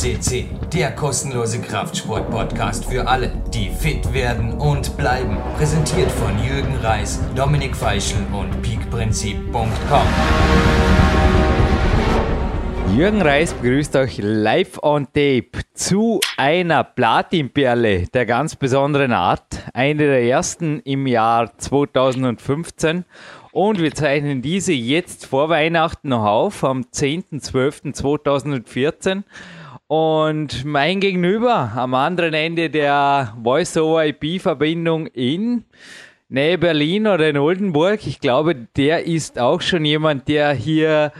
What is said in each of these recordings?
CC, der kostenlose Kraftsport-Podcast für alle, die fit werden und bleiben. Präsentiert von Jürgen Reis, Dominik Feischl und peakprinzip.com. Jürgen Reis begrüßt euch live on tape zu einer Platinperle der ganz besonderen Art, eine der ersten im Jahr 2015 und wir zeichnen diese jetzt vor Weihnachten noch auf, am 10.12.2014. Und mein Gegenüber am anderen Ende der Voice-over-IP-Verbindung in Nähe Berlin oder in Oldenburg, ich glaube, der ist auch schon jemand, der hier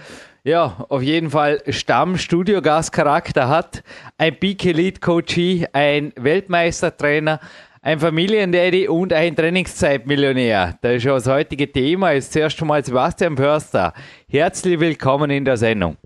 ja, auf jeden Fall Stamm-Studiogast-Charakter hat. Ein Peak Elite Coachee, ein Weltmeistertrainer, ein Familiendaddy und ein Trainingszeitmillionär. Das ist das heutige Thema. Ist zuerst einmal Sebastian Förster. Herzlich willkommen in der Sendung.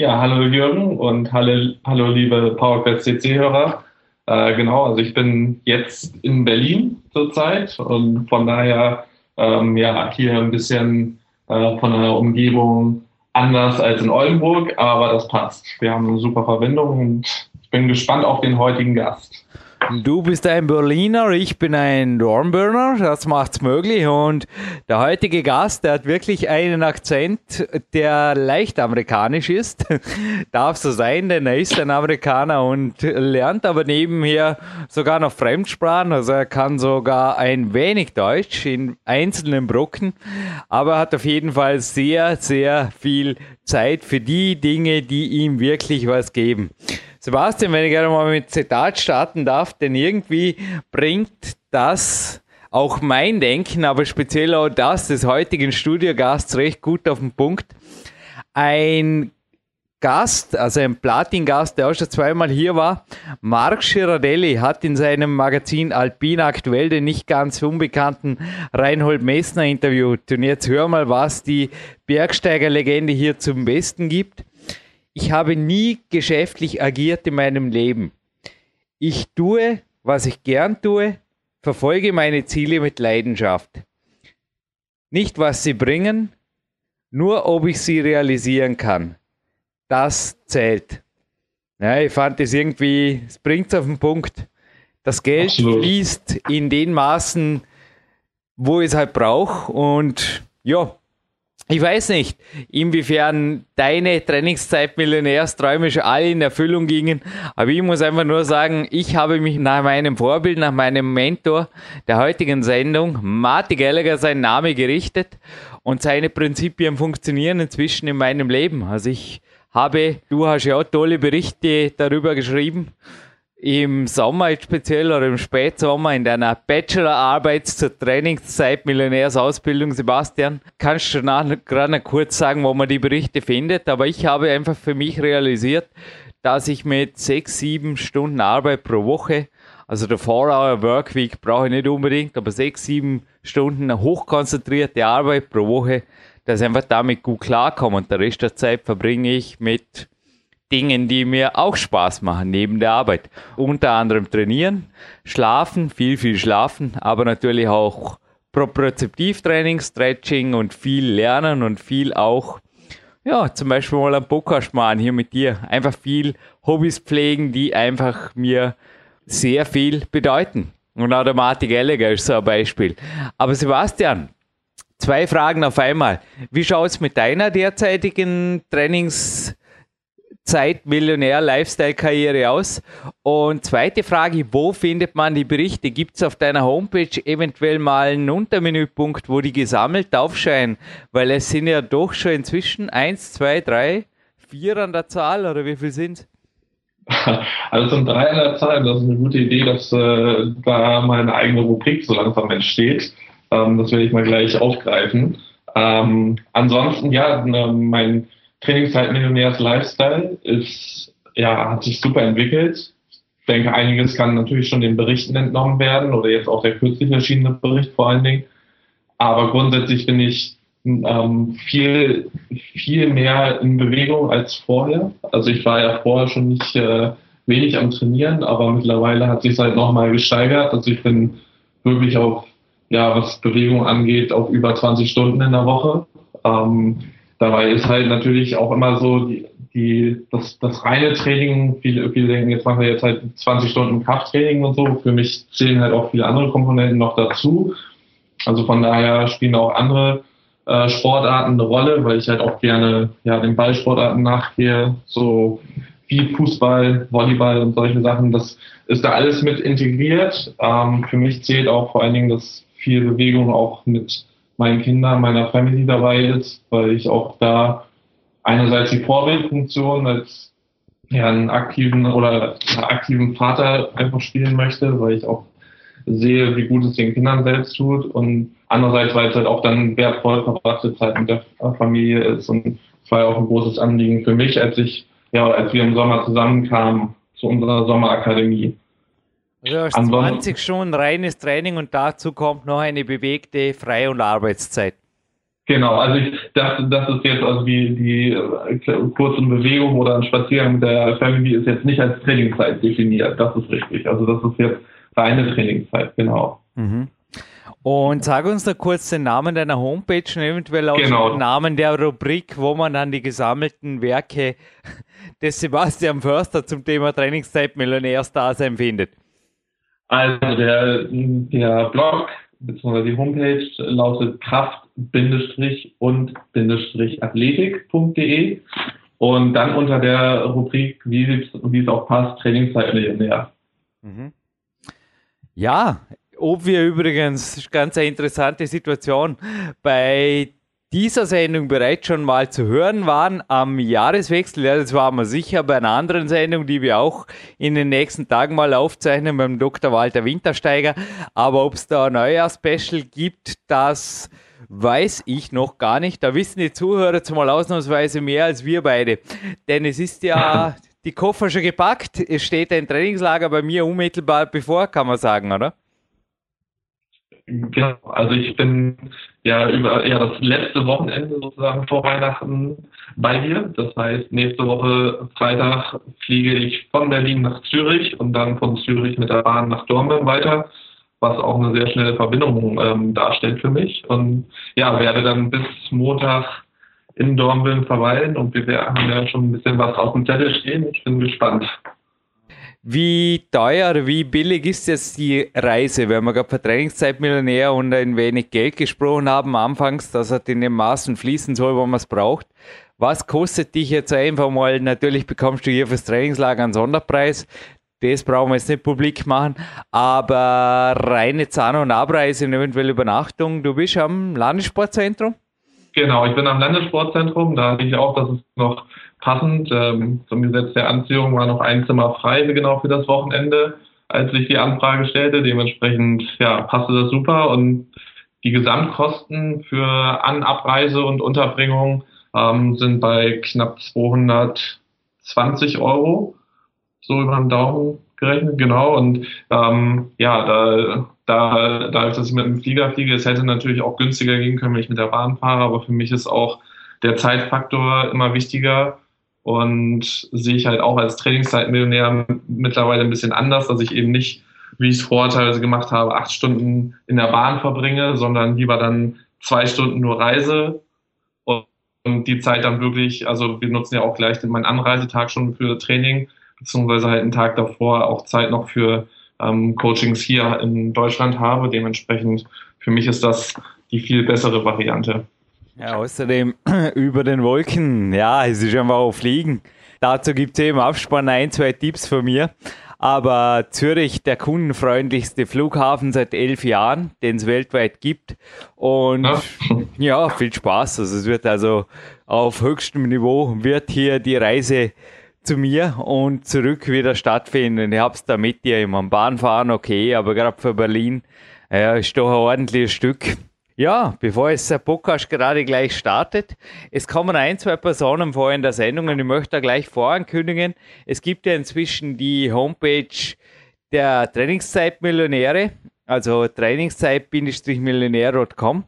Ja, hallo Jürgen und hallo, hallo liebe PowerQuest CC-Hörer. Äh, genau, also ich bin jetzt in Berlin zurzeit und von daher ähm, ja hier ein bisschen äh, von der Umgebung anders als in Oldenburg, aber das passt. Wir haben eine super Verbindung und ich bin gespannt auf den heutigen Gast. Du bist ein Berliner, ich bin ein Dornbirner, das macht's möglich. Und der heutige Gast, der hat wirklich einen Akzent, der leicht amerikanisch ist. Darf so sein, denn er ist ein Amerikaner und lernt aber nebenher sogar noch Fremdsprachen. Also er kann sogar ein wenig Deutsch in einzelnen Brocken, aber hat auf jeden Fall sehr, sehr viel Zeit für die Dinge, die ihm wirklich was geben. Sebastian, wenn ich gerne mal mit Zitat starten darf, denn irgendwie bringt das auch mein Denken, aber speziell auch das des heutigen Studiogasts recht gut auf den Punkt. Ein Gast, also ein Platin-Gast, der auch schon zweimal hier war, Marc Girardelli, hat in seinem Magazin Alpin aktuell den nicht ganz unbekannten Reinhold Messner interviewt. Und jetzt hör mal, was die Bergsteigerlegende hier zum Besten gibt. Ich habe nie geschäftlich agiert in meinem Leben. Ich tue, was ich gern tue, verfolge meine Ziele mit Leidenschaft. Nicht, was sie bringen, nur ob ich sie realisieren kann. Das zählt. Ja, ich fand es irgendwie, es bringt es auf den Punkt. Das Geld Absolut. fließt in den Maßen, wo es halt braucht. Und ja, ich weiß nicht, inwiefern deine Trainingszeit-Millionärsträume schon alle in Erfüllung gingen, aber ich muss einfach nur sagen, ich habe mich nach meinem Vorbild, nach meinem Mentor der heutigen Sendung, Marty Gallagher, seinen Namen gerichtet und seine Prinzipien funktionieren inzwischen in meinem Leben. Also ich habe, du hast ja auch tolle Berichte darüber geschrieben, im Sommer speziell oder im Spätsommer in deiner Bachelorarbeit zur Trainingszeit Millionärsausbildung, Sebastian, kannst du gerade kurz sagen, wo man die Berichte findet. Aber ich habe einfach für mich realisiert, dass ich mit sechs, sieben Stunden Arbeit pro Woche, also der 4-Hour-Workweek brauche ich nicht unbedingt, aber sechs, sieben Stunden hochkonzentrierte Arbeit pro Woche, dass ich einfach damit gut klarkomme. Und der Rest der Zeit verbringe ich mit Dingen, die mir auch Spaß machen neben der Arbeit. Unter anderem trainieren, schlafen, viel, viel schlafen, aber natürlich auch Propriozeptivtraining, Stretching und viel lernen und viel auch, ja, zum Beispiel mal einen Podcast machen hier mit dir. Einfach viel Hobbys pflegen, die einfach mir sehr viel bedeuten. Und Martin Gallagher ist so ein Beispiel. Aber Sebastian, zwei Fragen auf einmal. Wie schaut es mit deiner derzeitigen Trainings- Zeit Millionär Lifestyle Karriere aus? Und zweite Frage, wo findet man die Berichte? Gibt es auf deiner Homepage eventuell mal einen Untermenüpunkt, wo die gesammelt aufscheinen? Weil es sind ja doch schon inzwischen eins, zwei, drei, vier an der Zahl oder wie viel sind Also zum drei an der Zahl, das ist eine gute Idee, dass äh, da meine eigene Rubrik so langsam entsteht. Ähm, das werde ich mal gleich aufgreifen. Ähm, ansonsten, ja, mein Trainingszeit Millionärs Lifestyle ist, ja, hat sich super entwickelt. Ich denke, einiges kann natürlich schon den Berichten entnommen werden oder jetzt auch der kürzlich erschienene Bericht vor allen Dingen. Aber grundsätzlich bin ich ähm, viel, viel mehr in Bewegung als vorher. Also ich war ja vorher schon nicht äh, wenig am Trainieren, aber mittlerweile hat sich halt nochmal gesteigert. Also ich bin wirklich auf, ja, was Bewegung angeht, auf über 20 Stunden in der Woche. Ähm, dabei ist halt natürlich auch immer so die, die das, das reine Training, viele, viele denken, jetzt machen wir jetzt halt 20 Stunden Krafttraining und so. Für mich zählen halt auch viele andere Komponenten noch dazu. Also von daher spielen auch andere äh, Sportarten eine Rolle, weil ich halt auch gerne ja den Ballsportarten nachgehe, so wie Fußball, Volleyball und solche Sachen. Das ist da alles mit integriert. Ähm, für mich zählt auch vor allen Dingen, dass viel Bewegung auch mit meinen Kindern, meiner Family dabei ist, weil ich auch da einerseits die Vorbildfunktion als ja, einen aktiven oder einen aktiven Vater einfach spielen möchte, weil ich auch sehe, wie gut es den Kindern selbst tut und andererseits, weil es halt auch dann wertvoll verbrachte Zeit mit der Familie ist und es war ja auch ein großes Anliegen für mich, als ich, ja, als wir im Sommer zusammenkamen zu unserer Sommerakademie. Du hast 20 Stunden reines Training und dazu kommt noch eine bewegte Frei- und Arbeitszeit. Genau, also ich dachte, das ist jetzt also die, die äh, kurze Bewegung oder ein Spaziergang mit der Family ist jetzt nicht als Trainingszeit definiert. Das ist richtig. Also das ist jetzt reine Trainingszeit, genau. Mhm. Und sag uns da kurz den Namen deiner Homepage und eventuell auch genau. den Namen der Rubrik, wo man dann die gesammelten Werke des Sebastian Förster zum Thema Trainingszeit Millionärsdasein findet. Also der, der Blog bzw. die Homepage lautet kraft-und-athletik.de und dann unter der Rubrik, wie, wie es auch passt, Trainingszeit Millionär. Mhm. Ja, ob wir übrigens, ganz eine interessante Situation, bei dieser Sendung bereits schon mal zu hören waren am Jahreswechsel. Ja, das waren wir sicher bei einer anderen Sendung, die wir auch in den nächsten Tagen mal aufzeichnen beim Dr. Walter Wintersteiger. Aber ob es da ein neuer Special gibt, das weiß ich noch gar nicht. Da wissen die Zuhörer zumal ausnahmsweise mehr als wir beide. Denn es ist ja die Koffer schon gepackt. Es steht ein Trainingslager bei mir unmittelbar bevor, kann man sagen, oder? Genau, also ich bin ja über ja das letzte Wochenende sozusagen vor Weihnachten bei dir. Das heißt, nächste Woche Freitag fliege ich von Berlin nach Zürich und dann von Zürich mit der Bahn nach Dortmund weiter, was auch eine sehr schnelle Verbindung ähm, darstellt für mich. Und ja, werde dann bis Montag in Dortmund verweilen und wir haben ja schon ein bisschen was auf dem Zettel stehen. Ich bin gespannt. Wie teuer, wie billig ist jetzt die Reise? Wir gerade von Trainingszeitmillionär und ein wenig Geld gesprochen haben anfangs, dass er in den Maßen fließen soll, wo man es braucht. Was kostet dich jetzt einfach mal? Natürlich bekommst du hier fürs Trainingslager einen Sonderpreis. Das brauchen wir jetzt nicht publik machen. Aber reine Zahn- und Abreise und eventuell Übernachtung. Du bist am Landessportzentrum? Genau, ich bin am Landessportzentrum. Da hatte ich auch, dass es noch passend. Ähm, zum Gesetz der Anziehung war noch ein Zimmer frei, genau für das Wochenende, als ich die Anfrage stellte. Dementsprechend ja, passte das super und die Gesamtkosten für An-, Abreise und Unterbringung ähm, sind bei knapp 220 Euro, so über den Daumen gerechnet, genau. Und ähm, ja, da, da, dass ich mit dem Flieger fliege, es hätte natürlich auch günstiger gehen können, wenn ich mit der Bahn fahre, aber für mich ist auch der Zeitfaktor immer wichtiger und sehe ich halt auch als Trainingszeitmillionär mittlerweile ein bisschen anders, dass ich eben nicht, wie ich es vorher teilweise gemacht habe, acht Stunden in der Bahn verbringe, sondern lieber dann zwei Stunden nur reise und die Zeit dann wirklich, also wir nutzen ja auch gleich meinen Anreisetag schon für Training, beziehungsweise halt einen Tag davor auch Zeit noch für ähm, Coachings hier in Deutschland habe. Dementsprechend für mich ist das die viel bessere Variante. Ja, außerdem über den Wolken, ja, es ist einfach auch Fliegen. Dazu gibt es eben Abspann ein, zwei Tipps von mir. Aber Zürich, der kundenfreundlichste Flughafen seit elf Jahren, den es weltweit gibt. Und ja. ja, viel Spaß. Also es wird also auf höchstem Niveau wird hier die Reise zu mir und zurück wieder stattfinden. Ich hab's da mit dir immer. Bahnfahren okay, aber gerade für Berlin ja, ist doch ein ordentliches Stück. Ja, bevor es der Podcast gerade gleich startet, es kommen ein, zwei Personen vor in der Sendung und ich möchte da gleich vorankündigen. Es gibt ja inzwischen die Homepage der Trainingszeitmillionäre, also trainingszeit-millionär.com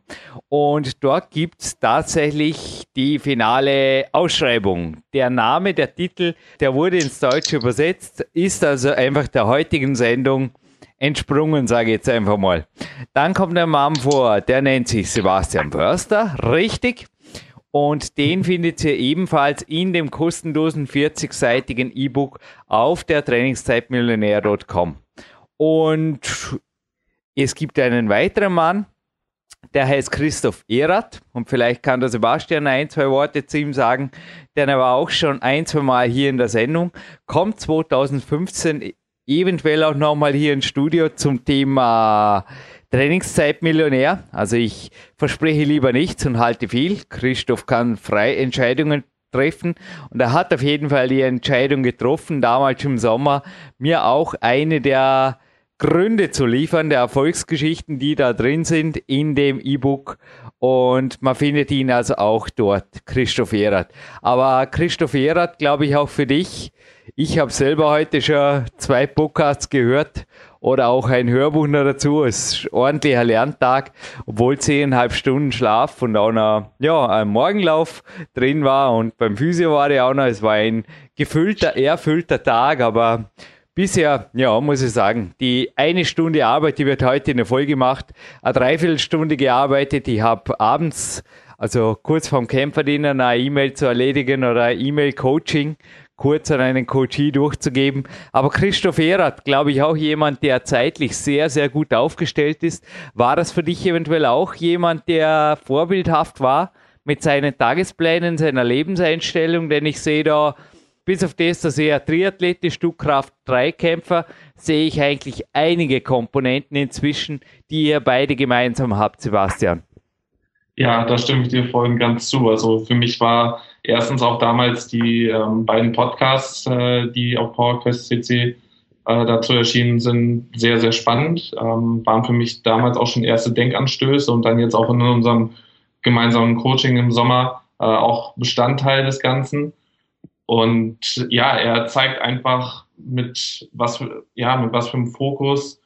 und dort gibt es tatsächlich die finale Ausschreibung. Der Name, der Titel, der wurde ins Deutsche übersetzt, ist also einfach der heutigen Sendung entsprungen, sage ich jetzt einfach mal. Dann kommt der Mann vor, der nennt sich Sebastian Förster, richtig. Und den findet ihr ebenfalls in dem kostenlosen 40-seitigen E-Book auf der Trainingszeitmillionär.com. Und es gibt einen weiteren Mann, der heißt Christoph Erath und vielleicht kann der Sebastian ein, zwei Worte zu ihm sagen, denn er war auch schon ein, zwei Mal hier in der Sendung, kommt 2015 eventuell auch nochmal hier ins Studio zum Thema Trainingszeitmillionär. Also ich verspreche lieber nichts und halte viel. Christoph kann frei Entscheidungen treffen und er hat auf jeden Fall die Entscheidung getroffen, damals im Sommer, mir auch eine der Gründe zu liefern, der Erfolgsgeschichten, die da drin sind in dem E-Book. Und man findet ihn also auch dort, Christoph Erath. Aber Christoph Erath, glaube ich, auch für dich. Ich habe selber heute schon zwei Podcasts gehört oder auch ein Hörbuch noch dazu. Es ist ein ordentlicher Lerntag, obwohl zehneinhalb Stunden Schlaf und auch noch ja, ein Morgenlauf drin war und beim Physio war der auch noch. Es war ein gefüllter, erfüllter Tag, aber Bisher, ja, muss ich sagen, die eine Stunde Arbeit, die wird heute in der Folge gemacht, eine Dreiviertelstunde gearbeitet. Ich habe abends, also kurz vorm Kämpferdienern, eine E-Mail zu erledigen oder E-Mail-Coaching kurz an einen Coachie durchzugeben. Aber Christoph Erath, glaube ich, auch jemand, der zeitlich sehr, sehr gut aufgestellt ist. War das für dich eventuell auch jemand, der vorbildhaft war mit seinen Tagesplänen, seiner Lebenseinstellung? Denn ich sehe da bis auf das, dass er Triathlet ist, Stückkraft Dreikämpfer, sehe ich eigentlich einige Komponenten inzwischen, die ihr beide gemeinsam habt, Sebastian. Ja, da stimme ich dir voll und ganz zu. Also für mich war erstens auch damals die ähm, beiden Podcasts, äh, die auf PowerQuest CC äh, dazu erschienen sind, sehr, sehr spannend. Ähm, waren für mich damals auch schon erste Denkanstöße und dann jetzt auch in unserem gemeinsamen Coaching im Sommer äh, auch Bestandteil des Ganzen. Und ja, er zeigt einfach mit was ja, mit was für einem Fokus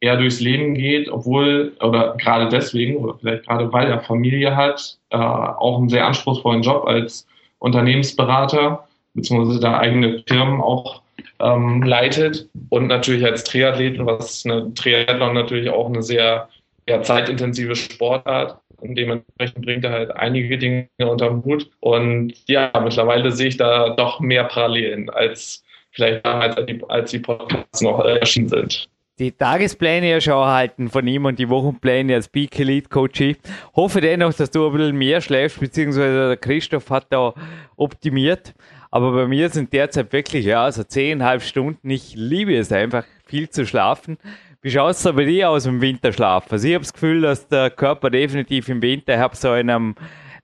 er durchs Leben geht, obwohl, oder gerade deswegen, oder vielleicht gerade weil er Familie hat, äh, auch einen sehr anspruchsvollen Job als Unternehmensberater, beziehungsweise da eigene Firmen auch ähm, leitet und natürlich als Triathleten, was eine Triathlon natürlich auch eine sehr ja, zeitintensive Sportart und dementsprechend bringt er halt einige Dinge unterm Hut. Und ja, mittlerweile sehe ich da doch mehr Parallelen als vielleicht damals, als die, als die Podcasts noch erschienen sind die Tagespläne ja schon erhalten von ihm und die Wochenpläne als Peak Elite Coach. Hoffe dennoch, dass du ein bisschen mehr schläfst, beziehungsweise der Christoph hat da optimiert. Aber bei mir sind derzeit wirklich, ja, so zehneinhalb Stunden. Ich liebe es einfach, viel zu schlafen. Wie schaut es bei dir aus im Winterschlaf? Also ich habe das Gefühl, dass der Körper definitiv im Winter, ich habe so in einem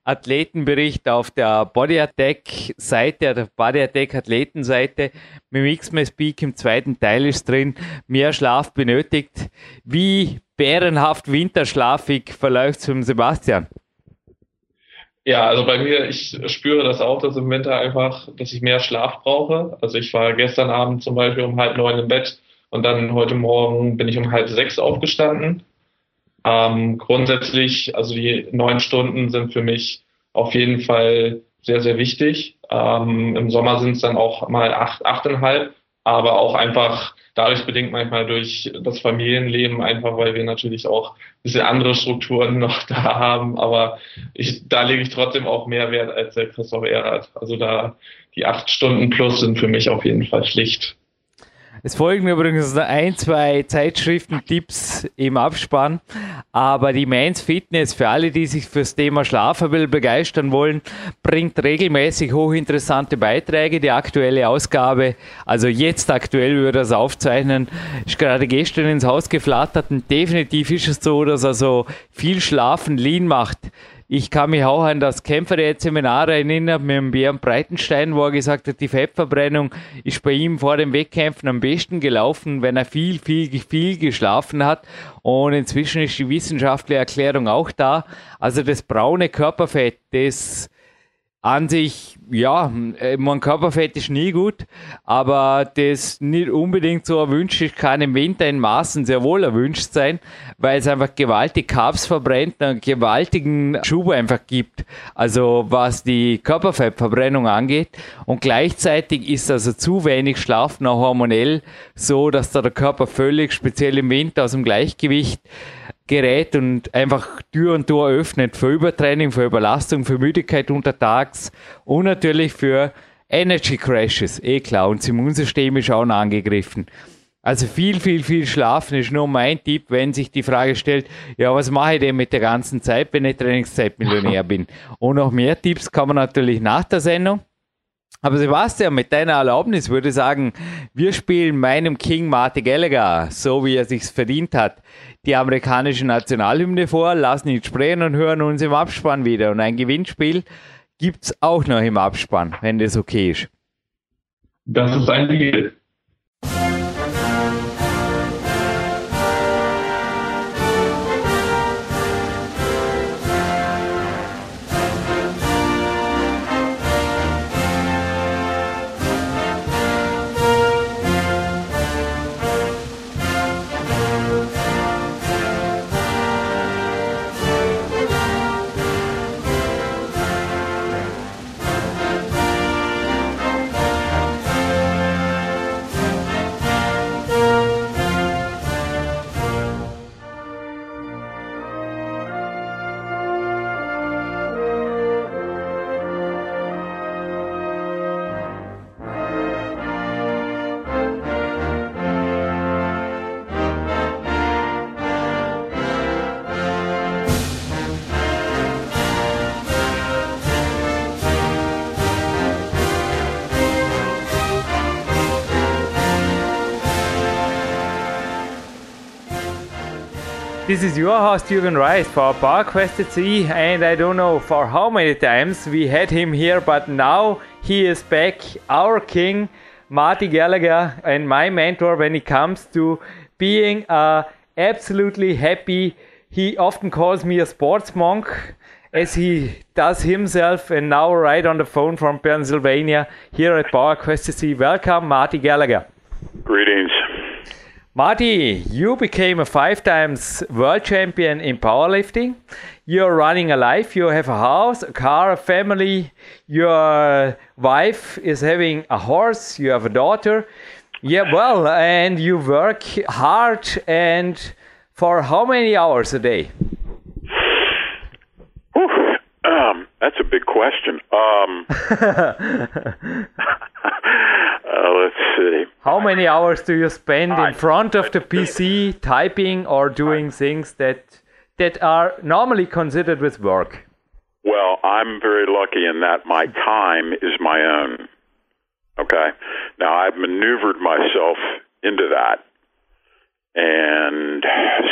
Athletenbericht auf der Body Attack Seite, der Body Attack Athletenseite mit dem X-Mess Peak im zweiten Teil ist drin, mehr Schlaf benötigt. Wie bärenhaft winterschlafig verläuft es mit Sebastian? Ja, also bei mir, ich spüre das auch, dass im Winter einfach, dass ich mehr Schlaf brauche. Also ich war gestern Abend zum Beispiel um halb neun im Bett und dann heute Morgen bin ich um halb sechs aufgestanden. Ähm, grundsätzlich, also die neun Stunden sind für mich auf jeden Fall sehr, sehr wichtig. Ähm, Im Sommer sind es dann auch mal acht, achteinhalb, aber auch einfach dadurch bedingt manchmal durch das Familienleben, einfach weil wir natürlich auch diese andere Strukturen noch da haben. Aber ich, da lege ich trotzdem auch mehr Wert als der Christoph Erath. Also da die acht Stunden plus sind für mich auf jeden Fall Pflicht. Es folgen übrigens ein, zwei Zeitschriften-Tipps im Abspann. Aber die Mainz Fitness, für alle, die sich fürs Thema Schlafen begeistern wollen, bringt regelmäßig hochinteressante Beiträge. Die aktuelle Ausgabe, also jetzt aktuell würde das aufzeichnen, ist gerade gestern ins Haus geflattert und definitiv ist es so, dass also viel Schlafen lean macht. Ich kann mich auch an das Kämpferät-Seminar erinnern mit dem Björn Breitenstein, wo er gesagt hat, die Fettverbrennung ist bei ihm vor dem Wettkämpfen am besten gelaufen, wenn er viel, viel, viel geschlafen hat. Und inzwischen ist die wissenschaftliche Erklärung auch da. Also das braune Körperfett, das an sich, ja, äh, mein Körperfett ist nie gut, aber das nicht unbedingt so erwünscht ist, kann im Winter in Maßen sehr wohl erwünscht sein, weil es einfach gewaltig Carbs verbrennt, einen gewaltigen Schub einfach gibt, also was die Körperfettverbrennung angeht. Und gleichzeitig ist also zu wenig Schlaf noch hormonell so, dass da der Körper völlig, speziell im Winter, aus dem Gleichgewicht gerät und einfach Tür und Tor öffnet für Übertraining, für Überlastung, für Müdigkeit untertags und natürlich für Energy Crashes, eh klar. Und das Immunsystem ist auch noch angegriffen. Also viel, viel, viel schlafen ist nur mein Tipp, wenn sich die Frage stellt, ja, was mache ich denn mit der ganzen Zeit, wenn ich Trainingszeitmillionär bin? Und noch mehr Tipps kann man natürlich nach der Sendung. Aber Sebastian, mit deiner Erlaubnis würde ich sagen, wir spielen meinem King Marty Gallagher, so wie er sich's verdient hat, die amerikanische Nationalhymne vor, lassen ihn sprechen und hören uns im Abspann wieder. Und ein Gewinnspiel gibt's auch noch im Abspann, wenn das okay ist. Das ist ein Deal. This is your host Jürgen Reis for PowerQuest at Sea, and I don't know for how many times we had him here, but now he is back, our king, Marty Gallagher, and my mentor when it comes to being uh, absolutely happy. He often calls me a sports monk, as he does himself, and now right on the phone from Pennsylvania here at PowerQuest at Sea. Welcome, Marty Gallagher. Greetings. Marty, you became a five times world champion in powerlifting. You're running a life, you have a house, a car, a family. Your wife is having a horse, you have a daughter. Yeah, well, and you work hard and for how many hours a day? Um, that's a big question. Um, see. How many hours do you spend in front of the PC typing or doing things that that are normally considered with work? Well, I'm very lucky in that my time is my own. Okay. Now I've maneuvered myself into that. And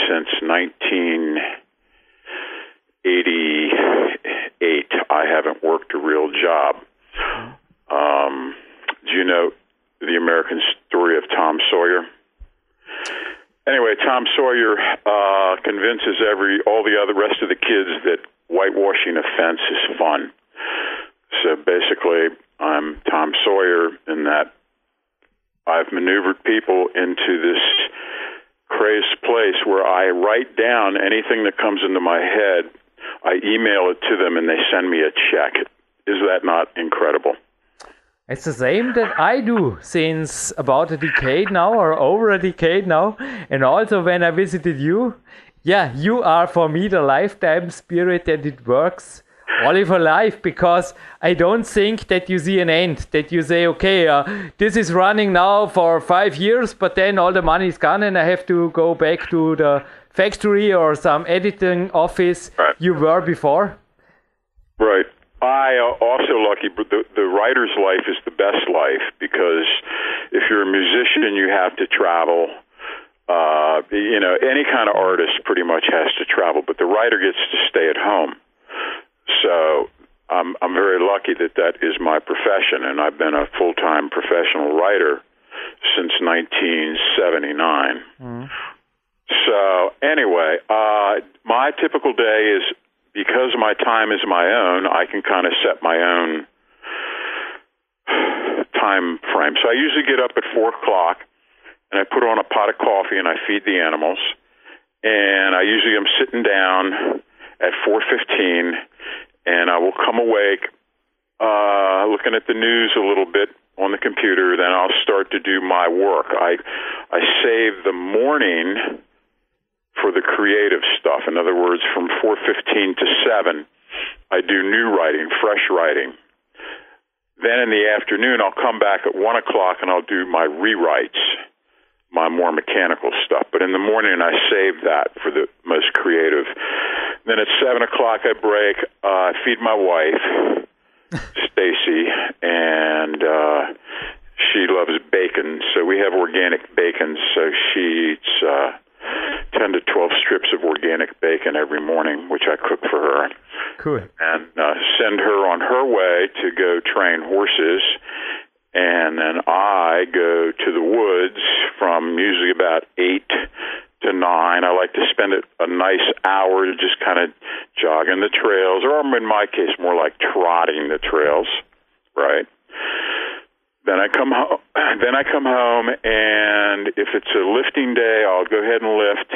since 1988, I haven't worked a real job. Um, do you know American story of Tom Sawyer? Anyway, Tom Sawyer uh, convinces every all the other rest of the kids that whitewashing a fence is fun. So basically, I'm Tom Sawyer in that I've maneuvered people into this crazed place where I write down anything that comes into my head. I email it to them and they send me a check. Is that not incredible? It's the same that I do since about a decade now or over a decade now. And also when I visited you, yeah, you are for me the lifetime spirit that it works only for life because I don't think that you see an end, that you say, okay, uh, this is running now for five years, but then all the money is gone and I have to go back to the factory or some editing office Right. you were before. Right. I also lucky, but the the writer's life is the best life because if you're a musician, you have to travel. Uh, you know, any kind of artist pretty much has to travel, but the writer gets to stay at home. So I'm I'm very lucky that that is my profession, and I've been a full time professional writer since 1979. So anyway, uh, my typical day is because my time is my own. I can kind of set my own time frame. So I usually get up at four o'clock, and I put on a pot of coffee and I feed the animals. And I usually am sitting down at four fifteen, and I will come awake uh, looking at the news a little bit on the computer. Then I'll start to do my work. I I save the morning for the creative stuff. In other words, from 4:15 to 7, I do new writing, fresh writing. Then in the afternoon, I'll come back at one o'clock and I'll do my rewrites, my more mechanical stuff. But in the morning, I save that for the most creative. Then at seven o'clock, I break. Uh, I feed my wife, Stacy, and uh, she loves bacon, so we have organic bacon. So she eats. Uh, 10 to 12 strips of organic bacon every morning, which I cook for her. Cool. And uh, send her on her way to go train horses. And then I go to the woods from usually about 8 to 9. I like to spend it a nice hour just kind of jogging the trails, or in my case, more like trotting the trails, right? Then I come home. Then I come home, and if it's a lifting day, I'll go ahead and lift.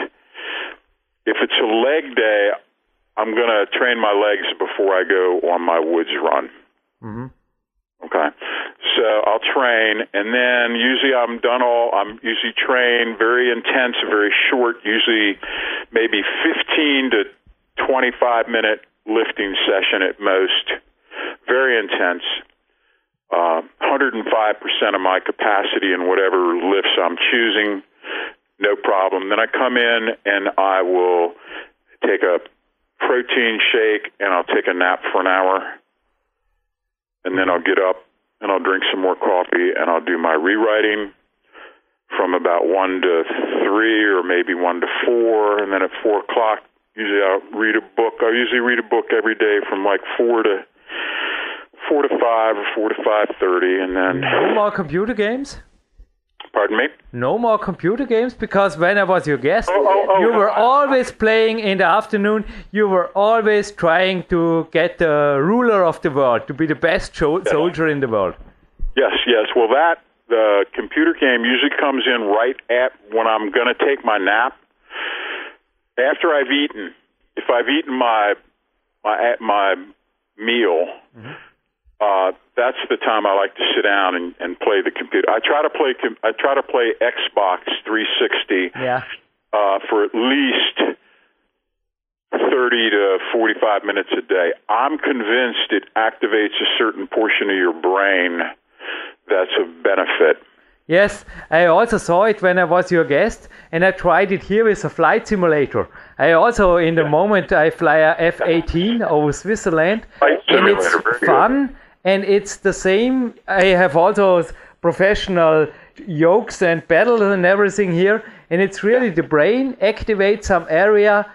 If it's a leg day, I'm going to train my legs before I go on my woods run. Mm-hmm. Okay, so I'll train, and then usually I'm done all. I'm usually train very intense, very short, usually maybe 15 to 25 minute lifting session at most. Very intense uh, 105% of my capacity in whatever lifts I'm choosing, no problem. Then I come in and I will take a protein shake and I'll take a nap for an hour. And then I'll get up and I'll drink some more coffee and I'll do my rewriting from about 1 to 3 or maybe 1 to 4. And then at 4 o'clock, usually I'll read a book. I usually read a book every day from like 4 to four to five or four to five thirty, and then no more computer games. Pardon me. No more computer games because when I was your guest, oh, oh, oh, you were always playing in the afternoon. You were always trying to get the ruler of the world, to be the best yes. soldier in the world. Yes, yes. Well, that the computer game usually comes in right at when I'm going to take my nap. After I've eaten, if I've eaten my my my meal. Mm-hmm uh, that's the time I like to sit down and, and play the computer. I try to play I try to play Xbox 360 yeah. uh, for at least 30 to 45 minutes a day. I'm convinced it activates a certain portion of your brain that's of benefit. Yes, I also saw it when I was your guest, and I tried it here with a flight simulator. I also, in the yeah. moment, I fly a F-18 over Switzerland, and it's fun. Good and it's the same. I have also professional yokes and pedals and everything here, and it's really the brain activates some area.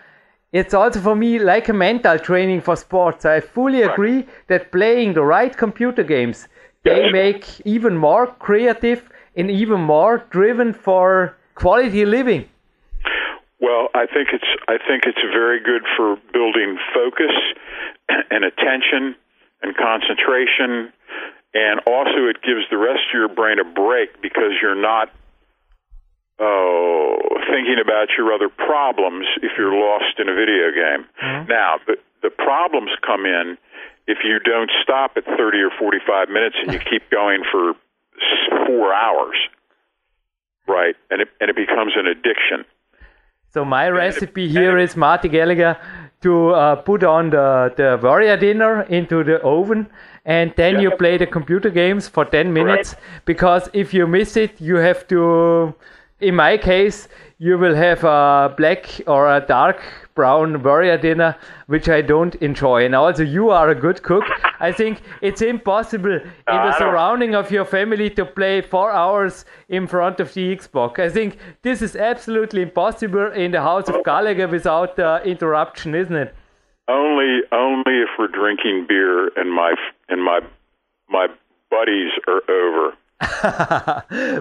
It's also for me like a mental training for sports. I fully agree that playing the right computer games they make even more creative and even more driven for quality living. Well, I think it's I think it's very good for building focus and attention and concentration. And also, it gives the rest of your brain a break because you're not oh, thinking about your other problems if you're lost in a video game. Mm-hmm. Now, the, the problems come in if you don't stop at 30 or 45 minutes and you keep going for four hours, right? And it, and it becomes an addiction. So my recipe here is Marty Gallagher to uh, put on the, the warrior dinner into the oven and then yeah. you play the computer games for 10 minutes right. because if you miss it you have to in my case you will have a black or a dark brown warrior dinner, which I don't enjoy. And also, you are a good cook. I think it's impossible in the surrounding of your family to play four hours in front of the Xbox. I think this is absolutely impossible in the house of Gallagher without uh, interruption, isn't it? Only, only if we're drinking beer and my and my my buddies are over.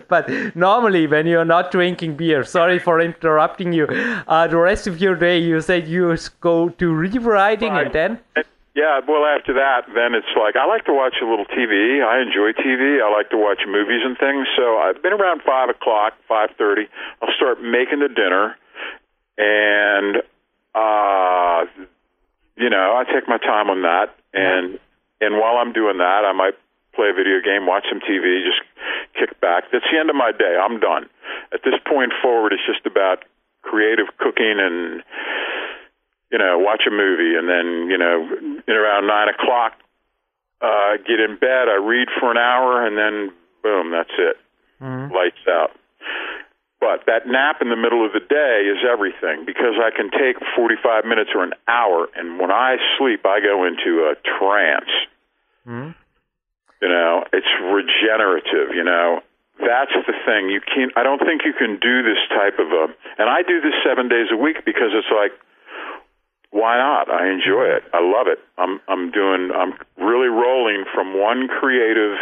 but normally, when you're not drinking beer, sorry for interrupting you. Uh, the rest of your day, you said you go to rewriting right. and then. Yeah, well, after that, then it's like I like to watch a little TV. I enjoy TV. I like to watch movies and things. So I've been around five o'clock, five thirty. I'll start making the dinner, and uh, you know, I take my time on that. And and while I'm doing that, I might play a video game, watch some TV, just kick back. That's the end of my day. I'm done. At this point forward, it's just about creative cooking and you know watch a movie, and then you know in around nine o'clock uh, get in bed. I read for an hour, and then boom, that's it, mm-hmm. lights out. But that nap in the middle of the day is everything because I can take 45 minutes or an hour, and when I sleep, I go into a trance. Mm-hmm. You know, it's regenerative. You know, that's the thing. You can't. I don't think you can do this type of a. And I do this seven days a week because it's like, why not? I enjoy it. I love it. I'm I'm doing. I'm really rolling from one creative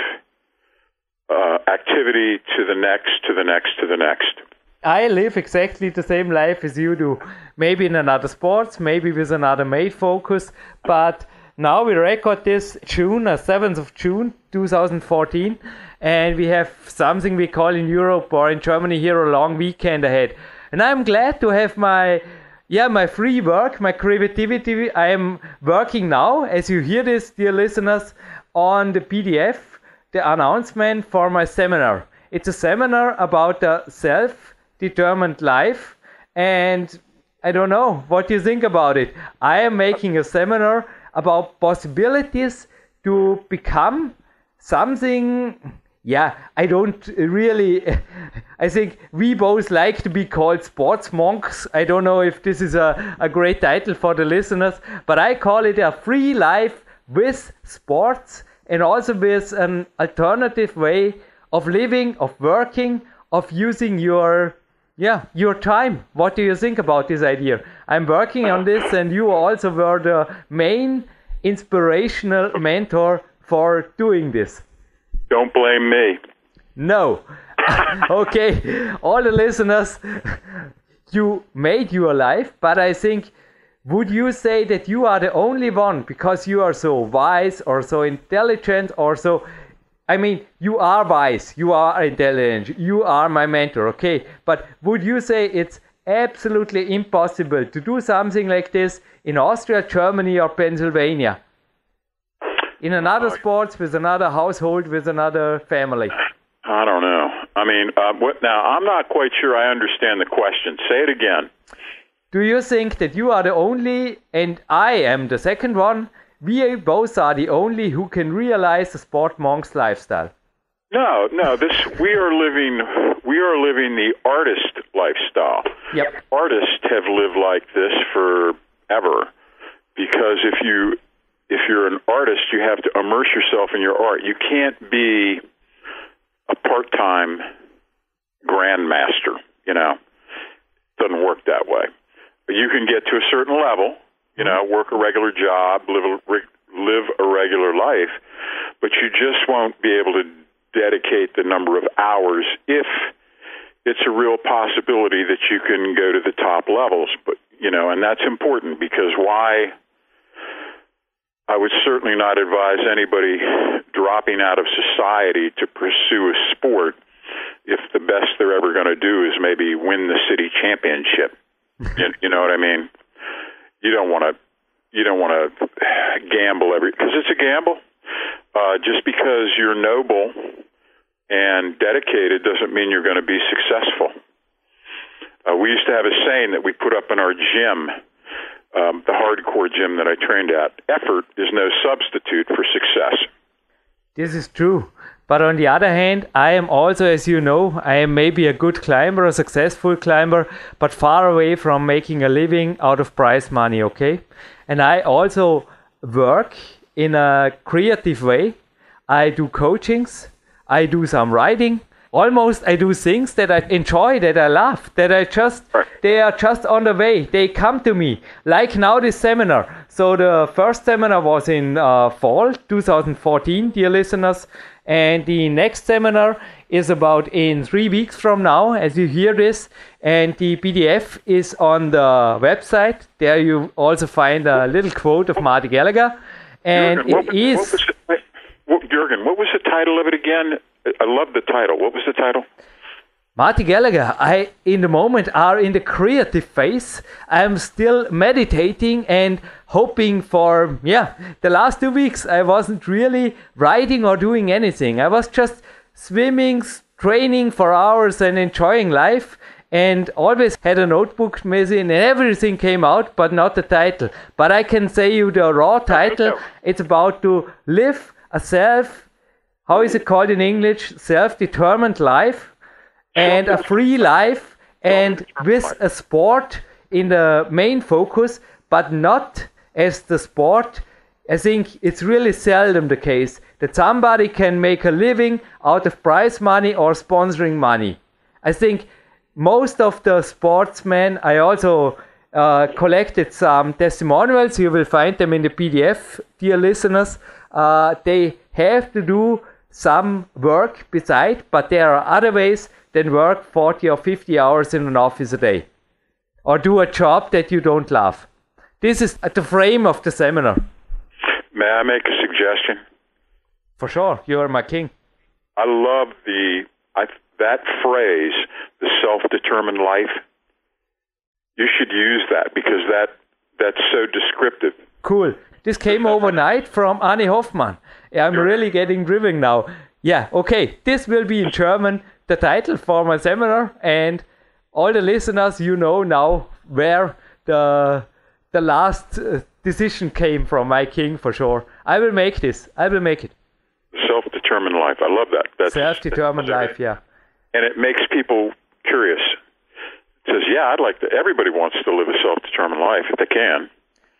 uh, activity to the next, to the next, to the next. I live exactly the same life as you do. Maybe in another sports, maybe with another mate focus, but now we record this June, uh, 7th of June 2014, and we have something we call in Europe or in Germany here a long weekend ahead. And I'm glad to have my yeah, my free work, my creativity. I am working now, as you hear this, dear listeners, on the PDF, the announcement for my seminar. It's a seminar about the self determined life. And I don't know what you think about it. I am making a seminar about possibilities to become something. Yeah, I don't really. I think we both like to be called sports monks. I don't know if this is a, a great title for the listeners, but I call it a free life with sports and also with an alternative way of living, of working, of using your yeah, your time. What do you think about this idea? I'm working on this, and you also were the main inspirational mentor for doing this. Don't blame me. No. okay, all the listeners, you made your life, but I think, would you say that you are the only one because you are so wise or so intelligent or so I mean, you are wise, you are intelligent, you are my mentor, okay? But would you say it's absolutely impossible to do something like this in Austria, Germany, or Pennsylvania? In another sports, with another household, with another family? I don't know. I mean, uh, what, now I'm not quite sure I understand the question. Say it again. Do you think that you are the only and I am the second one we both are the only who can realize the sport monk's lifestyle. No, no. This we are living. We are living the artist lifestyle. Yep. Artists have lived like this forever, because if you if you're an artist, you have to immerse yourself in your art. You can't be a part-time grandmaster. You know, it doesn't work that way. But you can get to a certain level, you know, work a regular job, live a, live a regular life, but you just won't be able to dedicate the number of hours if it's a real possibility that you can go to the top levels. But you know, and that's important because why? I would certainly not advise anybody dropping out of society to pursue a sport if the best they're ever going to do is maybe win the city championship. you, you know what I mean? You don't want to you don't want to gamble every because it's a gamble. Uh, just because you're noble and dedicated doesn't mean you're going to be successful. Uh, we used to have a saying that we put up in our gym, um, the hardcore gym that I trained at. Effort is no substitute for success. This is true. But on the other hand, I am also, as you know, I am maybe a good climber, a successful climber, but far away from making a living out of prize money, okay? And I also work in a creative way. I do coachings, I do some writing, almost I do things that I enjoy, that I love, that I just they are just on the way. They come to me. Like now this seminar. So the first seminar was in uh, fall 2014, dear listeners, and the next seminar is about in three weeks from now, as you hear this. And the PDF is on the website. There you also find a little quote of Marty Gallagher. And Jürgen, it is. What was it, Jürgen, what was the title of it again? I love the title. What was the title? Marty Gallagher, I in the moment are in the creative phase. I'm still meditating and hoping for yeah. The last two weeks I wasn't really writing or doing anything. I was just swimming, training for hours and enjoying life. and always had a notebook missing and everything came out but not the title but i can say you the raw title it's about to live a self how is it called in english self-determined life and a free life and with a sport in the main focus but not as the sport i think it's really seldom the case that somebody can make a living out of prize money or sponsoring money i think most of the sportsmen, I also uh, collected some testimonials. You will find them in the PDF, dear listeners. Uh, they have to do some work beside, but there are other ways than work 40 or 50 hours in an office a day or do a job that you don't love. This is at the frame of the seminar. May I make a suggestion? For sure, you are my king. I love the I, that phrase, the self-determined life. You should use that because that that's so descriptive. Cool. This came overnight from Annie Hoffmann. I'm really getting driven now. Yeah, okay. This will be in German, the title for my seminar, and all the listeners, you know now where the the last uh, decision came from my king for sure. I will make this. I will make it. Self-determined life. I love that. That's self-determined that's, life. Yeah. And it makes people curious. It says, "Yeah, I'd like to." Everybody wants to live a self-determined life if they can.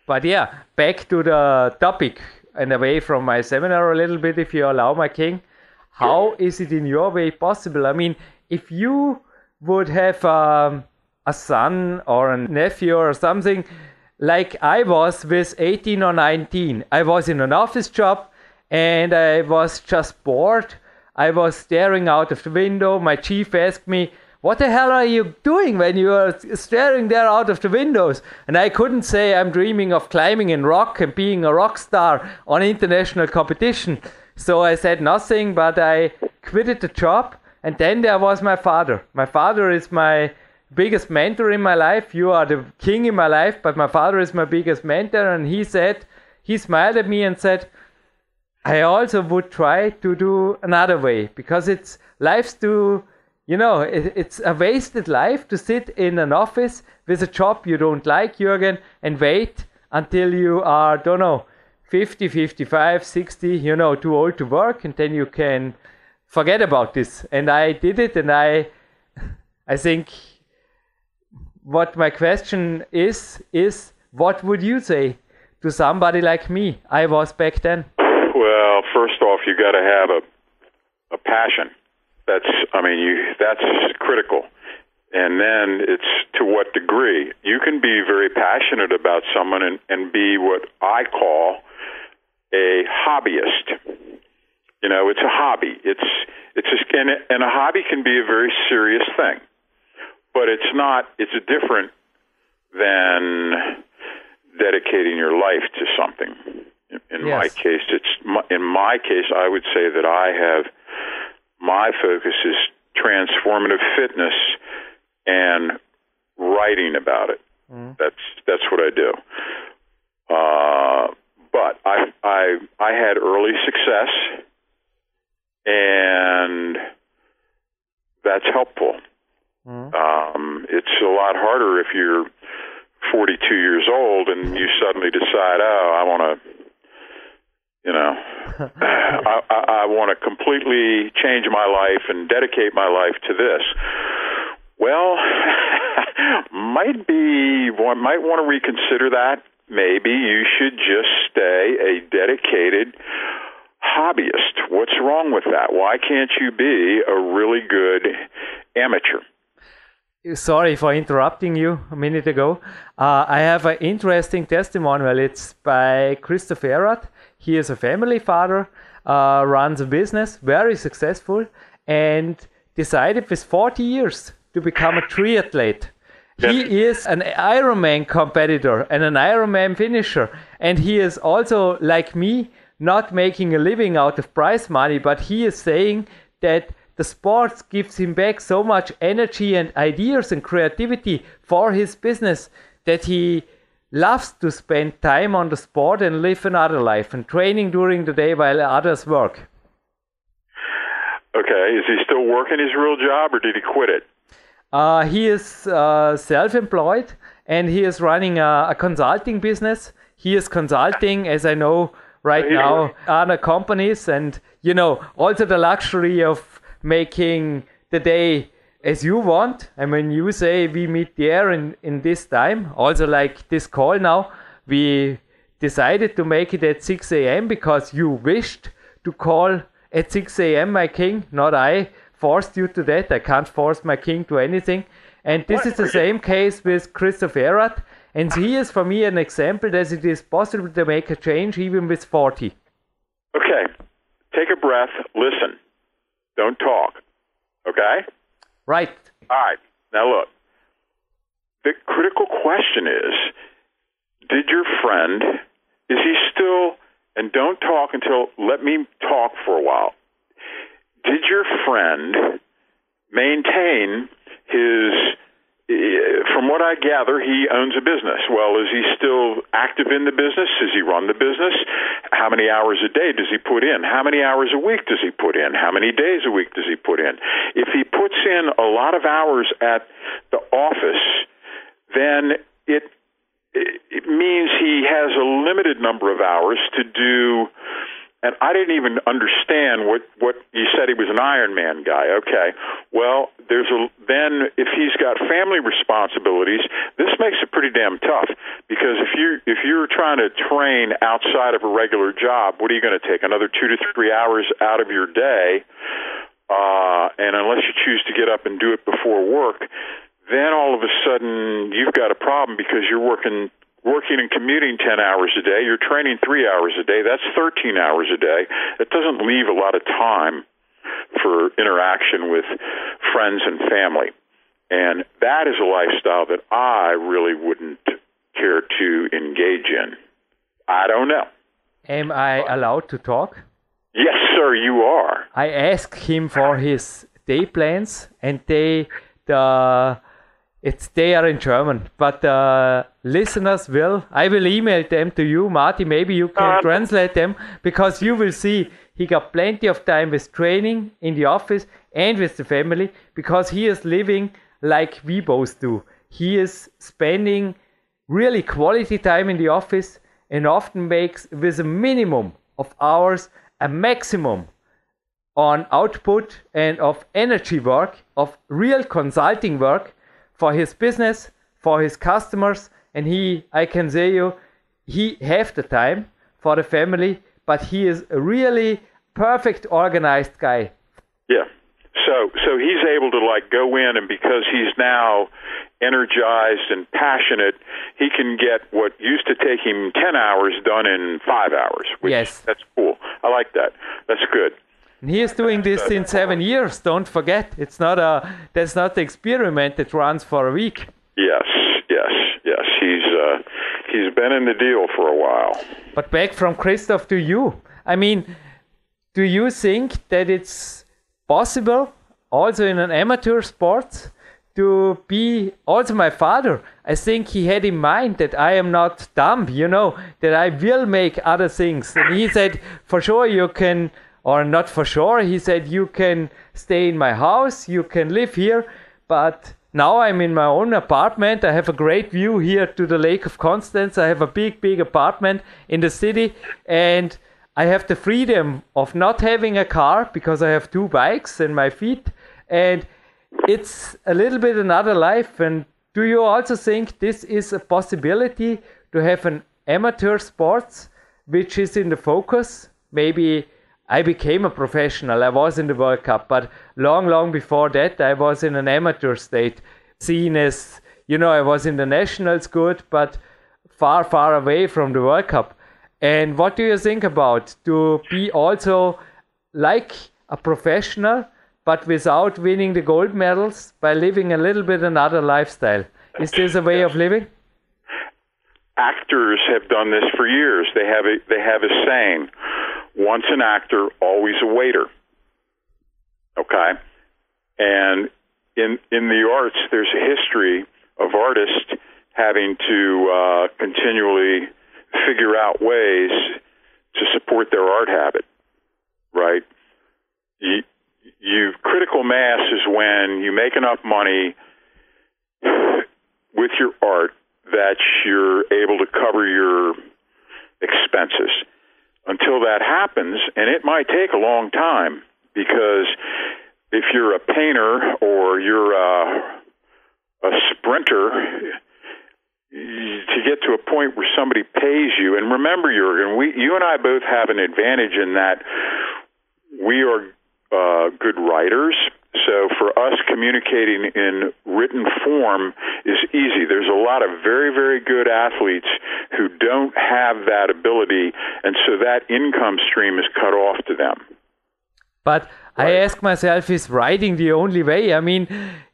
But yeah, back to the topic and away from my seminar a little bit, if you allow, my king. How is it in your way possible? I mean, if you would have um, a son or a nephew or something like I was with 18 or 19. I was in an office job and I was just bored. I was staring out of the window. My chief asked me, What the hell are you doing when you are staring there out of the windows? And I couldn't say I'm dreaming of climbing in rock and being a rock star on international competition. So I said nothing, but I quitted the job. And then there was my father. My father is my biggest mentor in my life. You are the king in my life, but my father is my biggest mentor. And he said, he smiled at me and said, I also would try to do another way because it's life's too, you know, it, it's a wasted life to sit in an office with a job you don't like, Jürgen, and wait until you are, don't know, 50, 55, 60, you know, too old to work, and then you can forget about this. And I did it, and I, I think what my question is is what would you say to somebody like me I was back then? Well, first off, you got to have a a passion. That's I mean, you that's critical. And then it's to what degree. You can be very passionate about someone and, and be what I call a hobbyist. You know, it's a hobby. It's it's a, and, and a hobby can be a very serious thing but it's not. It's different than dedicating your life to something. In, in yes. my case, it's in my case. I would say that I have my focus is transformative fitness and writing about it. Mm. That's that's what I do. Uh, but I I I had early success, and that's helpful. Mm-hmm. Um, it's a lot harder if you're 42 years old and you suddenly decide, oh, I want to, you know, I, I, I want to completely change my life and dedicate my life to this. Well, might be might want to reconsider that. Maybe you should just dedicated hobbyist. What's wrong with that? Why can't you be a really good amateur? sorry for interrupting you a minute ago. Uh, I have an interesting testimonial. It's by Christopher Erath. He is a family father, uh, runs a business, very successful, and decided with 40 years to become a triathlete. He is an Ironman competitor and an Ironman finisher, and he is also like me, not making a living out of prize money, but he is saying that the sports gives him back so much energy and ideas and creativity for his business that he loves to spend time on the sport and live another life and training during the day while others work. Okay, is he still working his real job or did he quit it? Uh, he is uh, self-employed and he is running a, a, consulting business. He is consulting, as I know right now, other companies, and you know also the luxury of making the day as you want. I mean, you say we meet there in, in this time, also like this call now, we decided to make it at 6 a.m. because you wished to call at 6 a.m., my king, not I forced you to that. I can't force my king to anything. And this is the same case with Christoph Erath. And he is for me an example that it is possible to make a change even with 40. Okay. Take a breath, listen. Don't talk. Okay? Right. All right. Now look. The critical question is did your friend, is he still, and don't talk until, let me talk for a while. Did your friend maintain his from what I gather, he owns a business. Well, is he still active in the business? Does he run the business? How many hours a day does he put in? How many hours a week does he put in? How many days a week does he put in? If he puts in a lot of hours at the office, then it it means he has a limited number of hours to do and I didn't even understand what what you said he was an Iron Man guy. Okay, well, there's a then if he's got family responsibilities, this makes it pretty damn tough because if you if you're trying to train outside of a regular job, what are you going to take another two to three hours out of your day? Uh, and unless you choose to get up and do it before work, then all of a sudden you've got a problem because you're working working and commuting 10 hours a day, you're training three hours a day, that's 13 hours a day. It doesn't leave a lot of time for interaction with friends and family. And that is a lifestyle that I really wouldn't care to engage in. I don't know. Am I allowed to talk? Yes, sir, you are. I asked him for his day plans, and they, the it's they are in German, but uh, listeners will. I will email them to you, Marty. Maybe you can uh, translate them because you will see he got plenty of time with training in the office and with the family because he is living like we both do. He is spending really quality time in the office and often makes with a minimum of hours a maximum on output and of energy work, of real consulting work for his business, for his customers, and he, I can say you, he have the time for the family, but he is a really perfect organized guy. Yeah. So so he's able to like go in and because he's now energized and passionate, he can get what used to take him 10 hours done in 5 hours. yes. That's cool. I like that. That's good. And he is doing this in seven years. Don't forget, it's not a that's not the experiment that runs for a week. Yes, yes, yes. He's uh, he's been in the deal for a while. But back from Christoph to you. I mean, do you think that it's possible, also in an amateur sport, to be also my father? I think he had in mind that I am not dumb, you know, that I will make other things. And he said, for sure, you can or not for sure. He said, You can stay in my house, you can live here, but now I'm in my own apartment. I have a great view here to the Lake of Constance. I have a big, big apartment in the city, and I have the freedom of not having a car because I have two bikes and my feet. And it's a little bit another life. And do you also think this is a possibility to have an amateur sports which is in the focus? Maybe I became a professional. I was in the World Cup, but long, long before that, I was in an amateur state, seen as, you know, I was in the nationals good, but far, far away from the World Cup. And what do you think about to be also like a professional, but without winning the gold medals by living a little bit another lifestyle? Is this a way of living? Actors have done this for years. They have a, they have a saying once an actor, always a waiter. Okay? And in in the arts, there's a history of artists having to uh, continually figure out ways to support their art habit. Right? You, you critical mass is when you make enough money with your art that you're able to cover your expenses. Until that happens, and it might take a long time because if you're a painter or you're a, a sprinter, to get to a point where somebody pays you, and remember, Jurgen, we, you and I both have an advantage in that we are uh, good writers. So for us, communicating in written form is easy. There's a lot of very, very good athletes who don't have that ability, and so that income stream is cut off to them. But right. I ask myself, is writing the only way? I mean,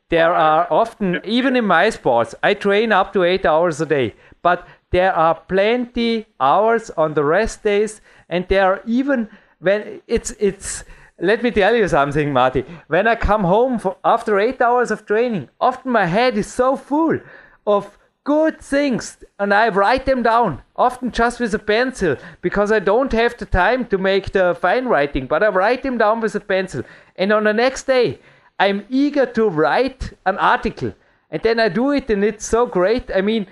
there are often, even in my sports, I train up to eight hours a day, but there are plenty hours on the rest days, and there are even when it's it's let me tell you something, Marty. When I come home for, after eight hours of training, often my head is so full of good things and I write them down, often just with a pencil, because I don't have the time to make the fine writing, but I write them down with a pencil. And on the next day, I'm eager to write an article. And then I do it and it's so great. I mean,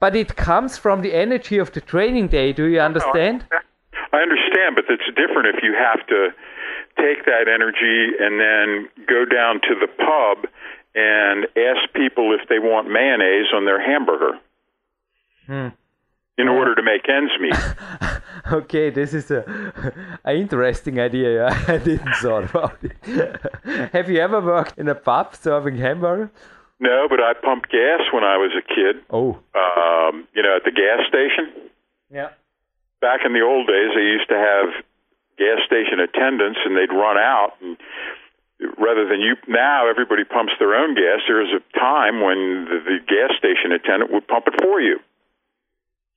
but it comes from the energy of the training day. Do you understand? I understand, but it's different if you have to take that energy and then go down to the pub and ask people if they want mayonnaise on their hamburger hmm. in order to make ends meet. okay, this is a, a interesting idea. I didn't thought about it. Have you ever worked in a pub serving hamburger? No, but I pumped gas when I was a kid. Oh, um, you know, at the gas station. Yeah. Back in the old days, they used to have gas station attendants and they'd run out and rather than you now everybody pumps their own gas there was a time when the, the gas station attendant would pump it for you.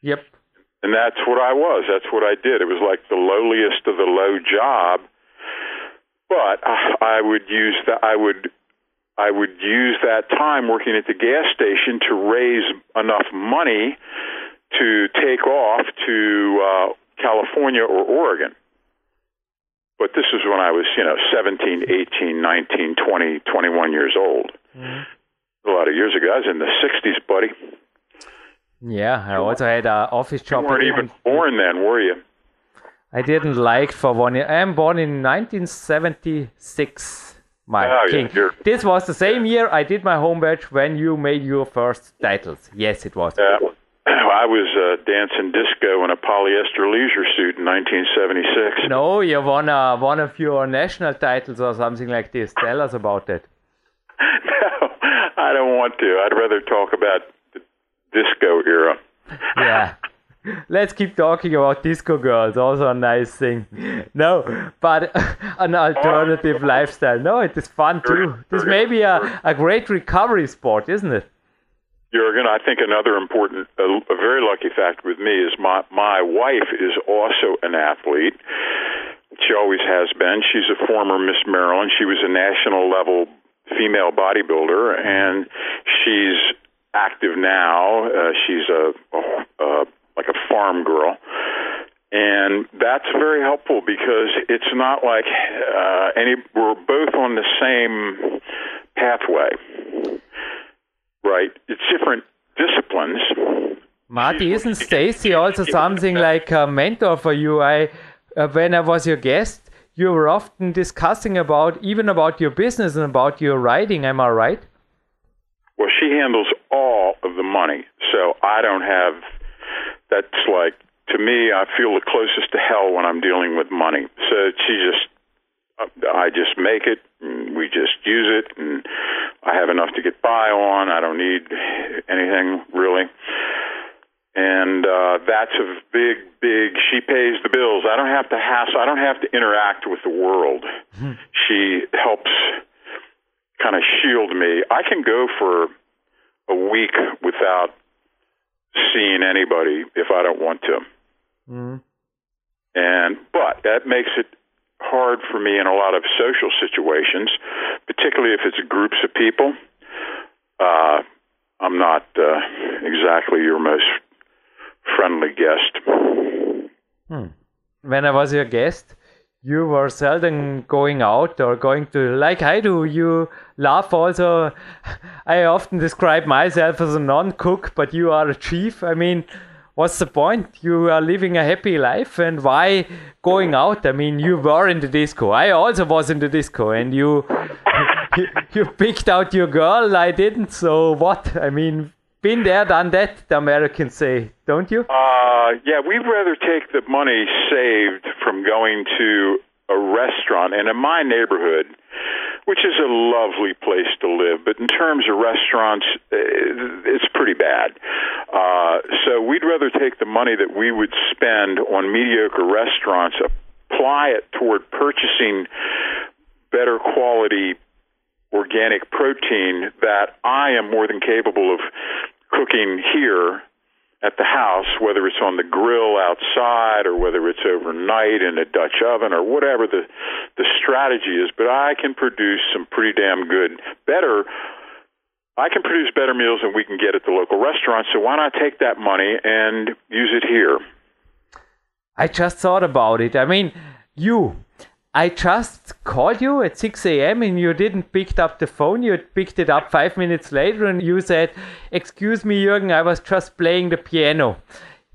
Yep. And that's what I was. That's what I did. It was like the lowliest of the low job. But I, I would use that I would I would use that time working at the gas station to raise enough money to take off to uh, California or Oregon but this is when I was, you know, 17, 18, 19, 20, 21 years old. Mm-hmm. A lot of years ago. I was in the 60s, buddy. Yeah, I also had an office job. You weren't even born then, were you? I didn't like for one year. I am born in 1976, my oh, king. Yeah, this was the same year I did my home badge when you made your first titles. Yes, it was. Yeah. I was uh, dancing disco in a polyester leisure suit in 1976. No, you won uh, one of your national titles or something like this. Tell us about that. no, I don't want to. I'd rather talk about the disco era. yeah. Let's keep talking about disco girls. Also a nice thing. No, but an alternative lifestyle. No, it is fun too. This may be a, a great recovery sport, isn't it? Jurgen, I think another important, a, a very lucky fact with me is my my wife is also an athlete. She always has been. She's a former Miss Maryland. She was a national level female bodybuilder, and she's active now. Uh, she's a, a, a like a farm girl, and that's very helpful because it's not like uh, any. We're both on the same pathway right? It's different disciplines. Marty, isn't Stacy also something like a mentor for you? I, uh, when I was your guest, you were often discussing about even about your business and about your writing. Am I right? Well, she handles all of the money, so I don't have. That's like to me, I feel the closest to hell when I'm dealing with money. So she just I just make it, and we just use it, and I have enough to get by on. I don't need anything really. And uh, that's a big, big. She pays the bills. I don't have to hassle. I don't have to interact with the world. Mm-hmm. She helps kind of shield me. I can go for a week without seeing anybody if I don't want to. Mm-hmm. And but that makes it hard for me in a lot of social situations, particularly if it's groups of people. Uh, I'm not uh, exactly your most friendly guest. Hmm. When I was your guest, you were seldom going out or going to like I do. You laugh also. I often describe myself as a non-cook, but you are a chief. I mean, what's the point? You are living a happy life, and why going out? I mean, you were in the disco. I also was in the disco, and you you, picked out your girl. I didn't. So what? I mean, been there, done that. The Americans say, don't you? Uh, yeah, we'd rather take the money saved from going to a restaurant, and in my neighborhood, is a lovely place to live, but in terms of restaurants, eh, it's pretty bad. Uh, so we'd rather take the money that we would spend on mediocre restaurants, apply it toward purchasing better quality organic protein that I am more than capable of cooking here at the house, whether it's on the grill outside or whether it's overnight in a Dutch oven or whatever the the strategy is, but I can produce some pretty damn good, better. I can produce better meals than we can get at the local restaurant. So why not take that money and use it here? I just thought about it. I mean, you I just called you at 6 a.m. and you didn't pick up the phone. You picked it up five minutes later and you said, Excuse me, Jürgen, I was just playing the piano.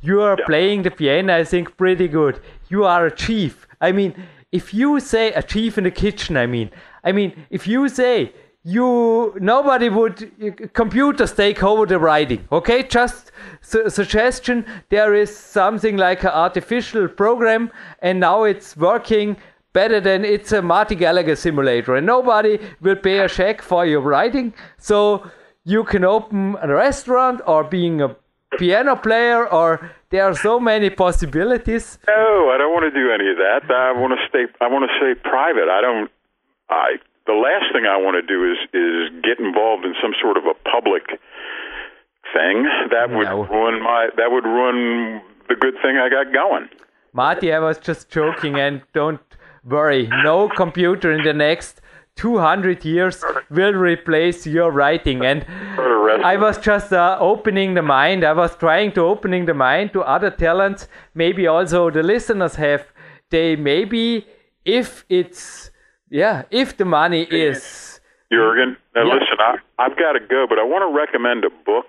You are yeah. playing the piano, I think, pretty good. You are a chief. I mean, if you say a chief in the kitchen, I mean, I mean, if you say you nobody would computers take over the writing okay just su suggestion there is something like an artificial program and now it's working better than it's a Marty Gallagher simulator, and nobody will pay a check for your writing. So you can open a restaurant or being a piano player or there are so many possibilities. No, I don't want to do any of that. I want to stay. I want to stay private. I don't. I the last thing I want to do is is get involved in some sort of a public thing that would no. ruin my that would ruin the good thing I got going. Marty, I was just joking, and don't worry, no computer in the next 200 years will replace your writing. And I was just uh, opening the mind. I was trying to opening the mind to other talents. Maybe also the listeners have. They maybe if it's yeah, if the money is. Jurgen, now yeah. listen, I, I've got to go, but I want to recommend a book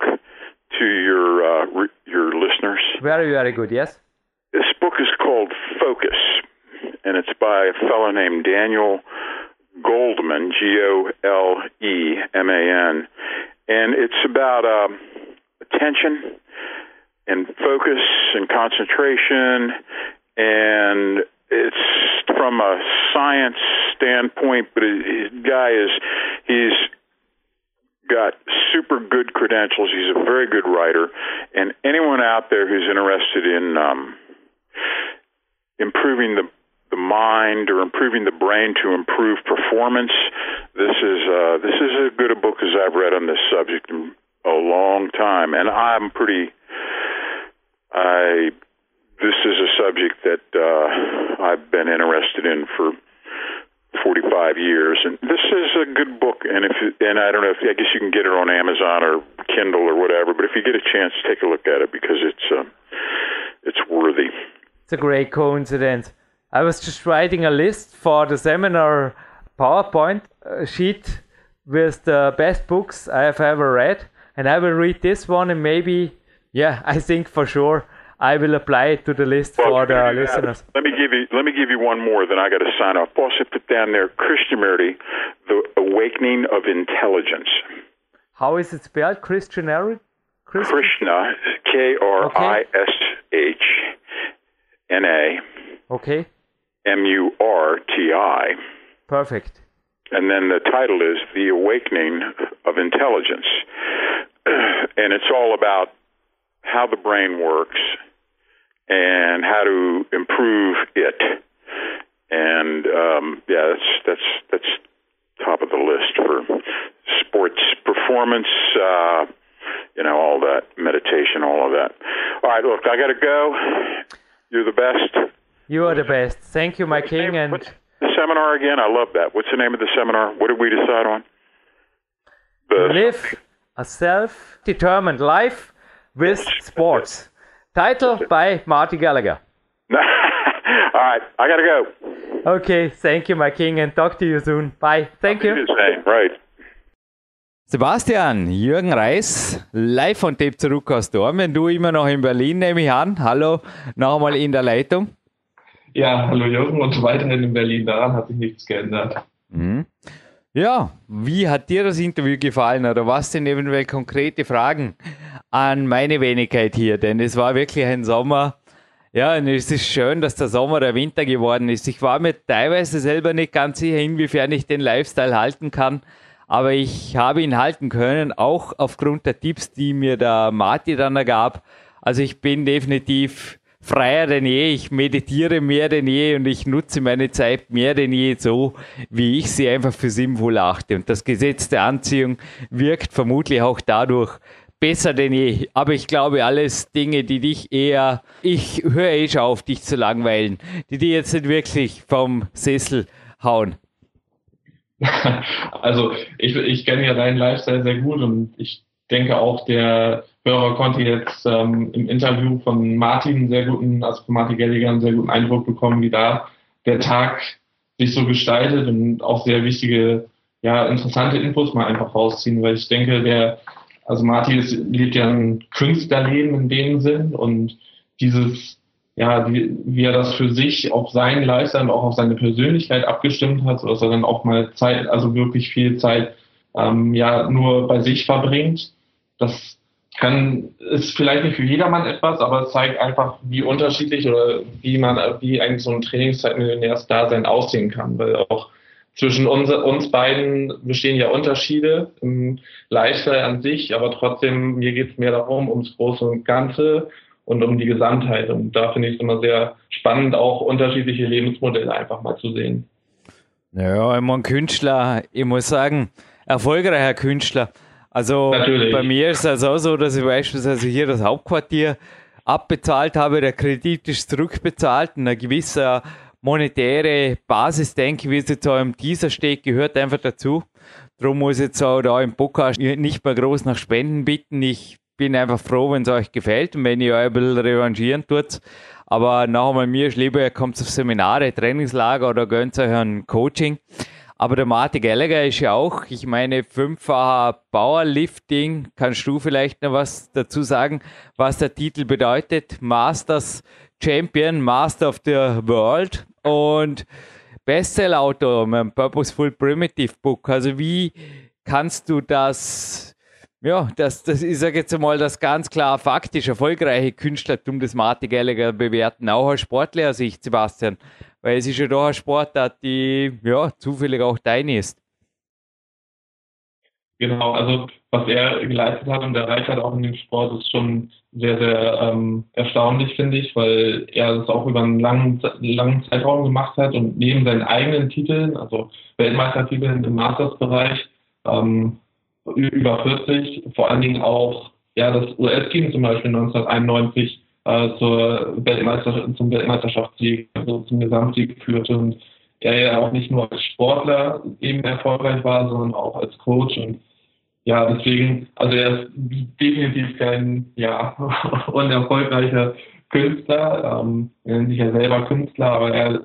to your uh, re- your listeners. Very, very good. Yes. This book is called Focus and it's by a fellow named Daniel Goleman, G O L E M A N, and it's about uh, attention and focus and concentration, and it's from a science standpoint. But the guy is he's got super good credentials. He's a very good writer, and anyone out there who's interested in um, improving the the mind or improving the brain to improve performance. This is uh, this is as good a book as I've read on this subject in a long time, and I'm pretty. I this is a subject that uh, I've been interested in for 45 years, and this is a good book. And if and I don't know if I guess you can get it on Amazon or Kindle or whatever, but if you get a chance, take a look at it because it's uh, it's worthy. It's a coincidence. I was just writing a list for the seminar PowerPoint uh, sheet with the best books I have ever read, and I will read this one and maybe, yeah, I think for sure I will apply it to the list well, for the listeners. Let me give you let me give you one more. Then I got to sign off. Also, put down there Krishnamurti, the Awakening of Intelligence. How is it spelled? Krishnamurti. Krishna, K R I S H N A. Okay. M U R T I. Perfect. And then the title is The Awakening of Intelligence. and it's all about how the brain works and how to improve it. And um, yeah, that's that's that's top of the list for sports performance. Uh, you know, all that meditation, all of that. All right, look, I got to go. You're the best. You are the best. Thank you, my what's king. Name, and the seminar again? I love that. What's the name of the seminar? What did we decide on? The Live a self-determined life with sports. Title by Marty Gallagher. All right, I gotta go. Okay, thank you, my king, and talk to you soon. Bye. Thank you. Right. Sebastian, Jürgen Reis, live von Tape zurück aus Dormen. Du immer noch in Berlin, nehme ich an. Hallo, noch einmal in der Leitung. Ja, hallo Jürgen und weiterhin in Berlin. Daran hat sich nichts geändert. Mhm. Ja, wie hat dir das Interview gefallen oder was sind eventuell konkrete Fragen an meine Wenigkeit hier? Denn es war wirklich ein Sommer. Ja, und es ist schön, dass der Sommer der Winter geworden ist. Ich war mir teilweise selber nicht ganz sicher, inwiefern ich den Lifestyle halten kann aber ich habe ihn halten können, auch aufgrund der Tipps, die mir der Marti dann ergab. Also ich bin definitiv freier denn je, ich meditiere mehr denn je und ich nutze meine Zeit mehr denn je so, wie ich sie einfach für sinnvoll achte. Und das Gesetz der Anziehung wirkt vermutlich auch dadurch besser denn je. Aber ich glaube, alles Dinge, die dich eher, ich höre eh schon auf, dich zu langweilen, die dir jetzt nicht wirklich vom Sessel hauen. also ich, ich kenne ja deinen Lifestyle sehr gut und ich denke auch, der Hörer konnte jetzt ähm, im Interview von Martin einen sehr guten, also von Martin Gelliger einen sehr guten Eindruck bekommen, wie da der Tag sich so gestaltet und auch sehr wichtige, ja, interessante Infos mal einfach rausziehen, weil ich denke, der, also Martin ist, lebt ja ein Künstlerleben in dem Sinn und dieses ja, wie, wie er das für sich auf seinen Lifestyle und auch auf seine Persönlichkeit abgestimmt hat, sodass er dann auch mal Zeit, also wirklich viel Zeit, ähm, ja, nur bei sich verbringt. Das kann, ist vielleicht nicht für jedermann etwas, aber es zeigt einfach, wie unterschiedlich oder wie man, wie eigentlich so ein Trainingszeitmillionärs-Dasein aussehen kann, weil auch zwischen uns, uns beiden bestehen ja Unterschiede im Lifestyle an sich, aber trotzdem, mir geht es mehr darum, ums Große und Ganze und um die Gesamtheit. Und da finde ich es immer sehr spannend, auch unterschiedliche Lebensmodelle einfach mal zu sehen. Ja, immer ein Künstler, ich muss sagen, erfolgreicher Künstler. Also Natürlich. bei mir ist es auch so, dass ich beispielsweise hier das Hauptquartier abbezahlt habe, der Kredit ist zurückbezahlt und eine gewisse monetäre Basis, denke ich, wie es jetzt auch im Teaser steht, gehört einfach dazu. Darum muss ich jetzt auch da im Podcast nicht mehr groß nach Spenden bitten. Ich bin einfach froh, wenn es euch gefällt und wenn ihr euch ein bisschen revanchieren tut. Aber noch einmal, mir ist lieber, ihr kommt auf Seminare, Trainingslager oder gönnt euch ein Coaching. Aber der Martin Gallagher ist ja auch, ich meine, fünffacher Powerlifting. Kannst du vielleicht noch was dazu sagen, was der Titel bedeutet? Masters Champion, Master of the World und Bestseller-Autor mit Purposeful Primitive Book. Also wie kannst du das ja, das, das ist jetzt einmal das ganz klar faktisch erfolgreiche Künstlertum des Martin Gallagher bewerten, auch aus Sportlersicht, Sebastian. Weil es ist ja doch eine Sportart, die ja zufällig auch deine ist. Genau, also was er geleistet hat und erreicht hat auch in dem Sport ist schon sehr, sehr ähm, erstaunlich, finde ich, weil er das auch über einen langen, langen Zeitraum gemacht hat und neben seinen eigenen Titeln, also Weltmeistertiteln im Masters-Bereich, ähm, über 40, vor allen Dingen auch ja, das US-Team zum Beispiel 1991 äh, zur Weltmeisterschaft, zum Weltmeisterschaftssieg, also zum Gesamtsieg geführt und er ja auch nicht nur als Sportler eben erfolgreich war, sondern auch als Coach und ja, deswegen, also er ist definitiv kein ja, unerfolgreicher Künstler. Ähm, er nennt sich ja selber Künstler, aber er,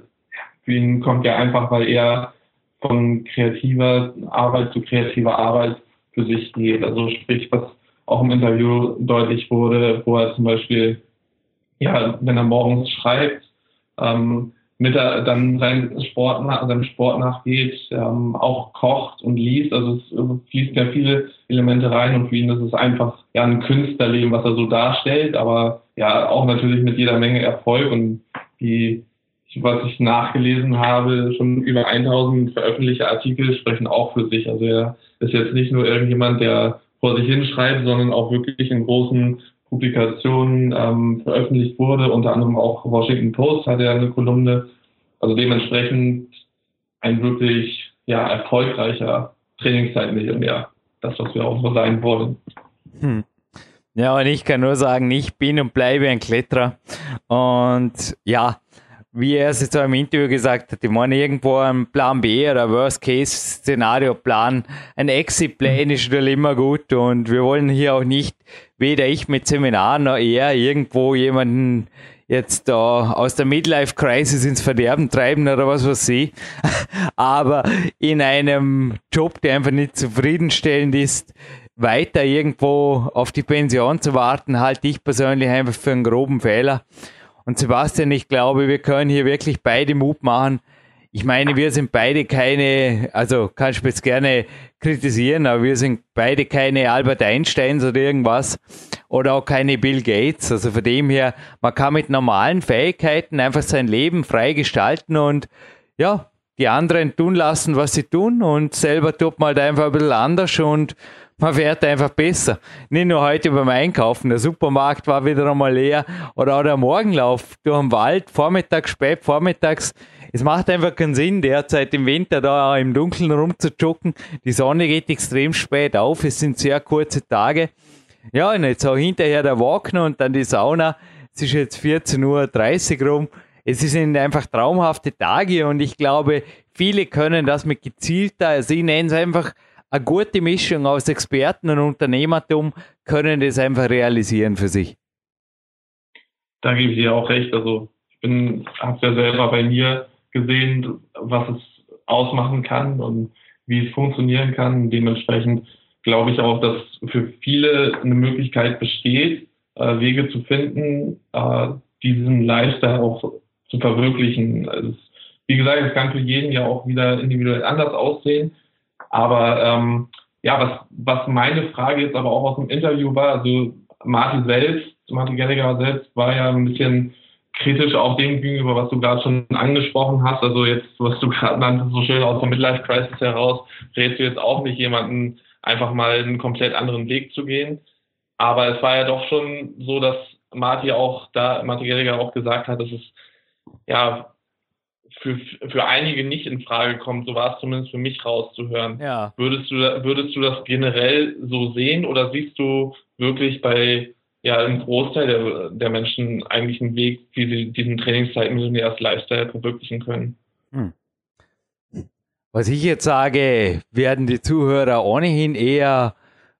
für ihn kommt ja einfach, weil er von kreativer Arbeit zu kreativer Arbeit für sich geht. Also sprich, was auch im Interview deutlich wurde, wo er zum Beispiel, ja, wenn er morgens schreibt, ähm, mit er dann seinem Sport, nach, seinem Sport nachgeht, ähm, auch kocht und liest. Also es fließt ja viele Elemente rein und für ihn ist es einfach ja ein Künstlerleben, was er so darstellt, aber ja auch natürlich mit jeder Menge Erfolg und die was ich nachgelesen habe, schon über 1000 veröffentlichte Artikel sprechen auch für sich. Also er ist jetzt nicht nur irgendjemand, der vor sich hinschreibt, sondern auch wirklich in großen Publikationen ähm, veröffentlicht wurde. Unter anderem auch Washington Post hat er eine Kolumne. Also dementsprechend ein wirklich ja, erfolgreicher Trainingszeitmillionär. Das, was wir auch so sein wollen. Hm. Ja, und ich kann nur sagen, ich bin und bleibe ein Kletterer. Und ja, wie er es jetzt auch im Interview gesagt hat, ich meine, irgendwo ein Plan B oder Worst-Case-Szenario-Plan, ein Exit-Plan ist natürlich immer gut und wir wollen hier auch nicht, weder ich mit Seminaren noch er, irgendwo jemanden jetzt da aus der Midlife-Crisis ins Verderben treiben oder was weiß ich. Aber in einem Job, der einfach nicht zufriedenstellend ist, weiter irgendwo auf die Pension zu warten, halte ich persönlich einfach für einen groben Fehler. Und Sebastian, ich glaube, wir können hier wirklich beide Mut machen. Ich meine, wir sind beide keine, also kannst du jetzt gerne kritisieren, aber wir sind beide keine Albert Einsteins oder irgendwas oder auch keine Bill Gates. Also von dem her, man kann mit normalen Fähigkeiten einfach sein Leben frei gestalten und ja, die anderen tun lassen, was sie tun und selber tut man halt einfach ein bisschen anders und man fährt einfach besser. Nicht nur heute beim Einkaufen, der Supermarkt war wieder einmal leer oder auch der Morgenlauf durch den Wald, vormittags, spät, vormittags. Es macht einfach keinen Sinn, derzeit im Winter da im Dunkeln rumzujoggen. Die Sonne geht extrem spät auf, es sind sehr kurze Tage. Ja, und jetzt auch hinterher der Wagner und dann die Sauna. Es ist jetzt 14.30 Uhr rum. Es sind einfach traumhafte Tage und ich glaube, viele können das mit gezielter, also ich nenne es einfach eine gute Mischung aus Experten und Unternehmertum, können das einfach realisieren für sich. Da gebe ich dir auch recht. Also ich bin, habe ja selber bei mir gesehen, was es ausmachen kann und wie es funktionieren kann. Dementsprechend glaube ich auch, dass für viele eine Möglichkeit besteht, äh, Wege zu finden, äh, diesen Lifestyle auch zu verwirklichen. Also, wie gesagt, es kann für jeden ja auch wieder individuell anders aussehen. Aber ähm, ja, was, was meine Frage jetzt aber auch aus dem Interview war, also Martin selbst, Martin Gallagher selbst war ja ein bisschen kritisch auch dem gegenüber, was du gerade schon angesprochen hast. Also jetzt, was du gerade nanntest, so schön aus der Midlife Crisis heraus, rätst du jetzt auch nicht jemanden einfach mal einen komplett anderen Weg zu gehen. Aber es war ja doch schon so, dass Martin auch da, Martin Gallagher auch gesagt hat, dass es ja für, für einige nicht in Frage kommt, so war es zumindest für mich rauszuhören. Ja. Würdest du, würdest du das generell so sehen oder siehst du wirklich bei ja, im Großteil der, der Menschen eigentlich einen Weg, wie sie diesen Trainingszeitmillionärs Lifestyle verwirklichen können? Hm. Was ich jetzt sage, werden die Zuhörer ohnehin eher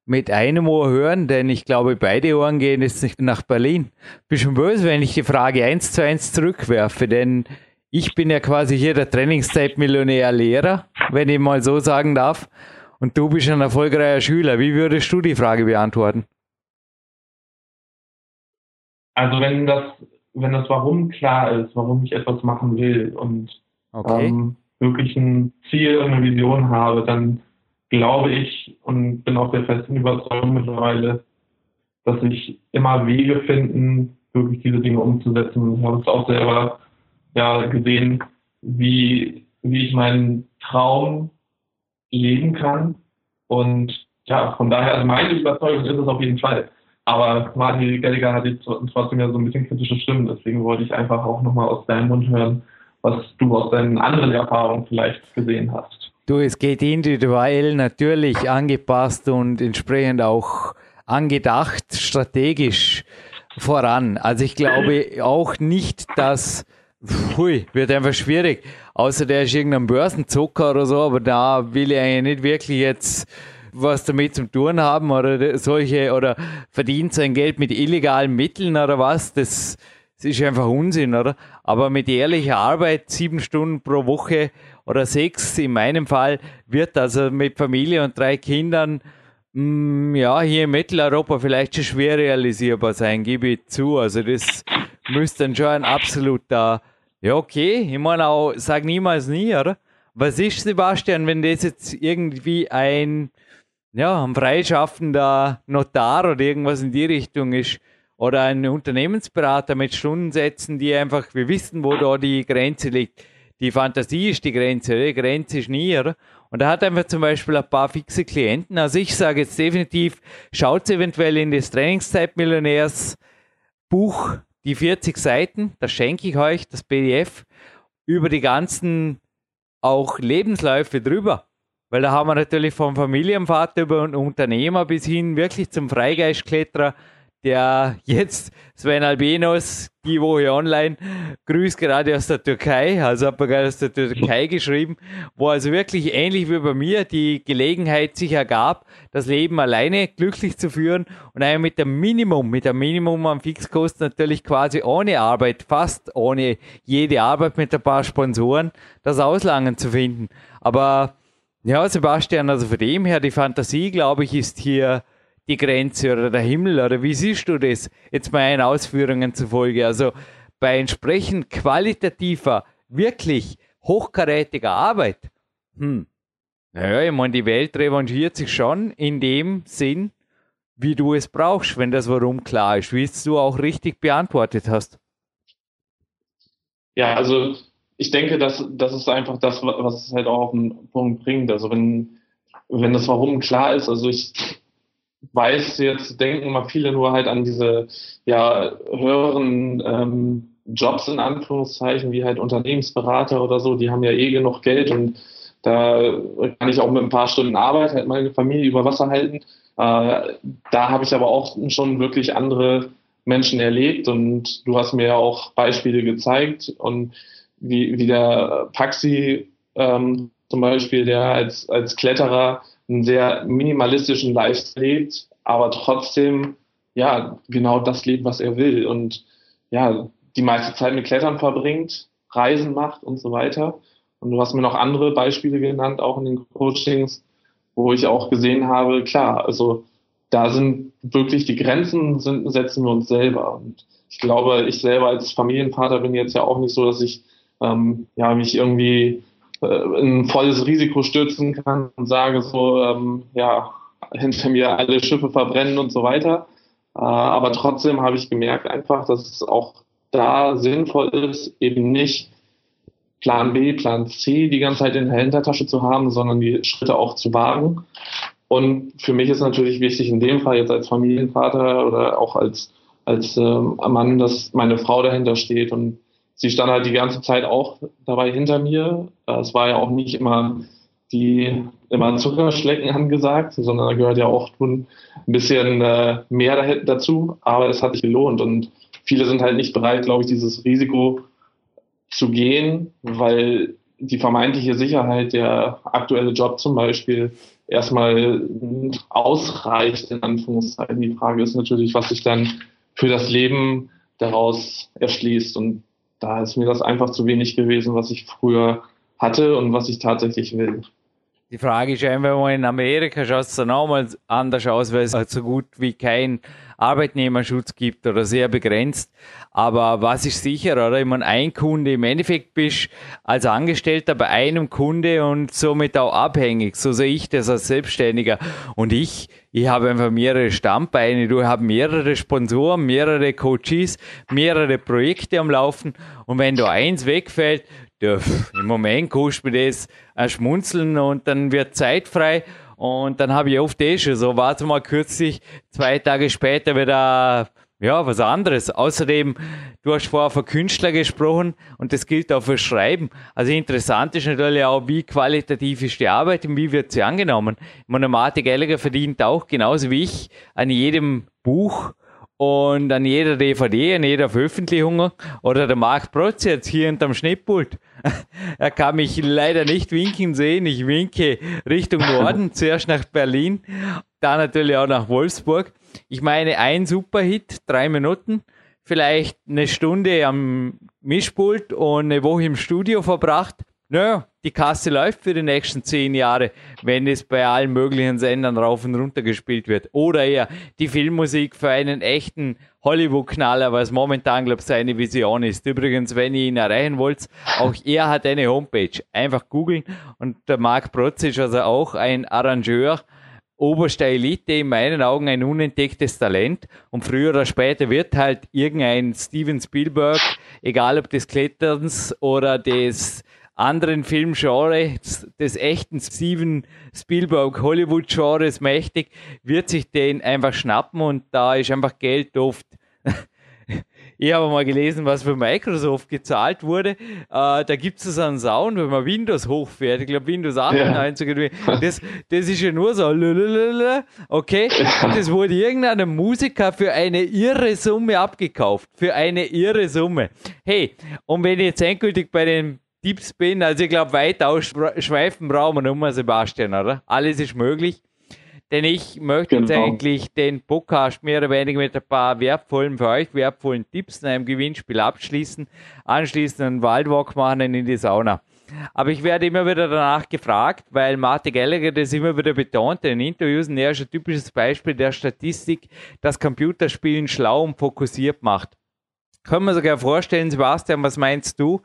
mit einem Ohr hören, denn ich glaube, beide Ohren gehen jetzt nicht nach Berlin. Bin schon böse, wenn ich die Frage eins zu eins zurückwerfe, denn ich bin ja quasi hier der Trainingszeit-Millionär-Lehrer, wenn ich mal so sagen darf. Und du bist ein erfolgreicher Schüler. Wie würdest du die Frage beantworten? Also wenn das, wenn das Warum klar ist, warum ich etwas machen will und okay. ähm, wirklich ein Ziel und eine Vision habe, dann glaube ich und bin auch der festen Überzeugung mittlerweile, dass ich immer Wege finden, wirklich diese Dinge umzusetzen. Und ich habe es auch selber ja gesehen, wie, wie ich meinen Traum leben kann. Und ja, von daher, also meine Überzeugung ist es auf jeden Fall. Aber Martin Gallagher hat jetzt trotzdem ja so ein bisschen kritische Stimmen, deswegen wollte ich einfach auch nochmal aus deinem Mund hören, was du aus deinen anderen Erfahrungen vielleicht gesehen hast. Du, es geht individuell natürlich angepasst und entsprechend auch angedacht, strategisch voran. Also ich glaube auch nicht, dass Hui, wird einfach schwierig. Außer der ist irgendein Börsenzucker oder so, aber da will ich eigentlich nicht wirklich jetzt was damit zu tun haben oder solche oder verdient sein Geld mit illegalen Mitteln oder was. Das, das ist einfach Unsinn, oder? Aber mit ehrlicher Arbeit, sieben Stunden pro Woche oder sechs in meinem Fall, wird also mit Familie und drei Kindern mm, ja, hier in Mitteleuropa vielleicht schon schwer realisierbar sein, gebe ich zu. Also das müsste dann schon ein absoluter, ja okay, ich meine auch, sag niemals nie, oder? Was ist, Sebastian, wenn das jetzt irgendwie ein, ja, ein freischaffender Notar oder irgendwas in die Richtung ist? Oder ein Unternehmensberater mit Stundensätzen, die einfach, wir wissen, wo da die Grenze liegt. Die Fantasie ist die Grenze, die Grenze ist nie, oder? Und er hat einfach zum Beispiel ein paar fixe Klienten. Also ich sage jetzt definitiv, schaut eventuell in das Trainingszeitmillionärs Buch die 40 Seiten, das schenke ich euch, das PDF, über die ganzen auch Lebensläufe drüber. Weil da haben wir natürlich vom Familienvater über einen Unternehmer bis hin wirklich zum Freigeistkletterer, der jetzt Sven Albenos die Woche online. Grüßt gerade aus der Türkei, also hat man gerade aus der Türkei geschrieben, wo also wirklich ähnlich wie bei mir die Gelegenheit sich ergab, das Leben alleine glücklich zu führen und einmal mit dem Minimum, mit dem Minimum an Fixkosten natürlich quasi ohne Arbeit, fast ohne jede Arbeit mit ein paar Sponsoren, das Auslangen zu finden. Aber ja, Sebastian, also von dem her, die Fantasie, glaube ich, ist hier die Grenze oder der Himmel oder wie siehst du das jetzt meinen Ausführungen zufolge? Also bei entsprechend qualitativer, wirklich hochkarätiger Arbeit, hm, naja, ich meine, die Welt revanchiert sich schon in dem Sinn, wie du es brauchst, wenn das Warum klar ist, wie es du auch richtig beantwortet hast. Ja, also ich denke, dass das ist einfach das, was es halt auch auf den Punkt bringt. Also wenn, wenn das Warum klar ist, also ich weiß, jetzt denken mal viele nur halt an diese ja höheren ähm, Jobs in Anführungszeichen, wie halt Unternehmensberater oder so, die haben ja eh genug Geld und da kann ich auch mit ein paar Stunden Arbeit halt meine Familie über Wasser halten. Äh, da habe ich aber auch schon wirklich andere Menschen erlebt und du hast mir ja auch Beispiele gezeigt und wie, wie der Paxi ähm, zum Beispiel, der als, als Kletterer einen sehr minimalistischen Lifestyle lebt, aber trotzdem ja genau das lebt, was er will und ja die meiste Zeit mit Klettern verbringt, Reisen macht und so weiter. Und du hast mir noch andere Beispiele genannt, auch in den Coachings, wo ich auch gesehen habe, klar, also da sind wirklich die Grenzen sind, setzen wir uns selber. Und ich glaube, ich selber als Familienvater bin jetzt ja auch nicht so, dass ich ähm, ja mich irgendwie äh, ein volles Risiko stürzen kann und sage so, ähm, ja, hinter mir alle Schiffe verbrennen und so weiter. Äh, aber trotzdem habe ich gemerkt einfach, dass es auch da sinnvoll ist, eben nicht Plan B, Plan C die ganze Zeit in der Hintertasche zu haben, sondern die Schritte auch zu wagen. Und für mich ist natürlich wichtig, in dem Fall jetzt als Familienvater oder auch als, als ähm, Mann, dass meine Frau dahinter steht und sie stand halt die ganze Zeit auch dabei hinter mir. Es war ja auch nicht immer die immer Zuckerschlecken angesagt, sondern da gehört ja auch ein bisschen äh, mehr dazu, aber es hat sich gelohnt und viele sind halt nicht bereit, glaube ich, dieses Risiko zu gehen, weil die vermeintliche Sicherheit, der aktuelle Job zum Beispiel, erstmal ausreicht, in Anführungszeichen. Die Frage ist natürlich, was sich dann für das Leben daraus erschließt. Und da ist mir das einfach zu wenig gewesen, was ich früher hatte und was ich tatsächlich will. Die Frage ist einfach mal in Amerika schaut es dann auch mal anders aus, weil es halt so gut wie kein Arbeitnehmerschutz gibt oder sehr begrenzt. Aber was ist sicher, oder? Ich meine, ein Kunde, im Endeffekt bist als Angestellter bei einem Kunde und somit auch abhängig. So sehe ich das als Selbstständiger. Und ich, ich habe einfach mehrere Stammbeine, du hast mehrere Sponsoren, mehrere Coaches, mehrere Projekte am Laufen. Und wenn da eins wegfällt, ja, im Moment kostet mir das ein Schmunzeln und dann wird Zeit frei und dann habe ich oft eh schon so, warte mal kürzlich, zwei Tage später wieder, ja, was anderes. Außerdem, du hast vorher von Künstler gesprochen und das gilt auch für Schreiben. Also interessant ist natürlich auch, wie qualitativ ist die Arbeit und wie wird sie angenommen. Monomatik Gallagher verdient auch genauso wie ich an jedem Buch und an jeder DVD, an jeder Veröffentlichung oder der Marc Protz jetzt hier hinterm Schnittpult. er kann mich leider nicht winken sehen. Ich winke Richtung Norden, zuerst nach Berlin, dann natürlich auch nach Wolfsburg. Ich meine, ein Superhit, drei Minuten, vielleicht eine Stunde am Mischpult und eine Woche im Studio verbracht. Naja, die Kasse läuft für die nächsten zehn Jahre, wenn es bei allen möglichen Sendern rauf und runter gespielt wird. Oder eher die Filmmusik für einen echten Hollywood-Knaller, was momentan, glaube ich, seine Vision ist. Übrigens, wenn ihr ihn erreichen wollt, auch er hat eine Homepage. Einfach googeln. Und der Marc Protz ist also auch ein Arrangeur, oberster Elite, in meinen Augen ein unentdecktes Talent. Und früher oder später wird halt irgendein Steven Spielberg, egal ob des Kletterns oder des anderen Filmgenres, des echten Steven Spielberg Hollywood Genres mächtig, wird sich den einfach schnappen und da ist einfach Geld oft ich habe mal gelesen, was für Microsoft gezahlt wurde. Äh, da gibt es einen Sound, wenn man Windows hochfährt. Ich glaube, Windows 98 ja. das, das ist ja nur so, okay. Und das wurde irgendeinem Musiker für eine irre Summe abgekauft. Für eine irre Summe. Hey, und wenn ich jetzt endgültig bei den Tipps bin, also ich glaube, weit ausschweifen brauchen wir nur, Sebastian, oder? Alles ist möglich. Denn ich möchte genau. jetzt eigentlich den Podcast mehr oder weniger mit ein paar wertvollen, für euch wertvollen Tipps in einem Gewinnspiel abschließen, anschließend einen Waldwalk machen in die Sauna. Aber ich werde immer wieder danach gefragt, weil Martin Gallagher das immer wieder betont in Interviews, und er ist ein typisches Beispiel der Statistik, das Computerspielen schlau und fokussiert macht. Können wir sogar vorstellen, Sebastian, was meinst du,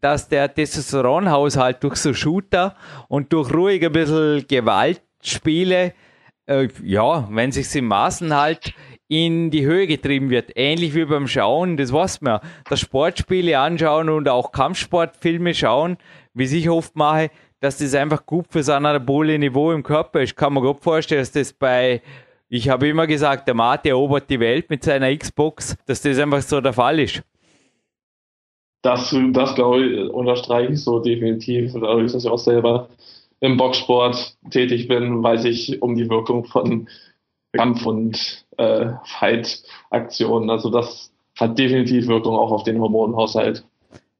dass der Testosteronhaushalt durch so Shooter und durch ruhig ein bisschen Gewaltspiele äh, ja, wenn sich in Maßen halt in die Höhe getrieben wird. Ähnlich wie beim Schauen, das weiß man. Das Sportspiele anschauen und auch Kampfsportfilme schauen, wie ich oft mache, dass das einfach gut für ein anabole Niveau im Körper ist. Kann man gut vorstellen, dass das bei, ich habe immer gesagt, der Mate erobert die Welt mit seiner Xbox, dass das einfach so der Fall ist. Das, das glaube ich, unterstreiche ich so definitiv. Dadurch, dass ich auch selber im Boxsport tätig bin, weiß ich um die Wirkung von Kampf- und äh, Fight-Aktionen. Also das hat definitiv Wirkung auch auf den Hormonhaushalt.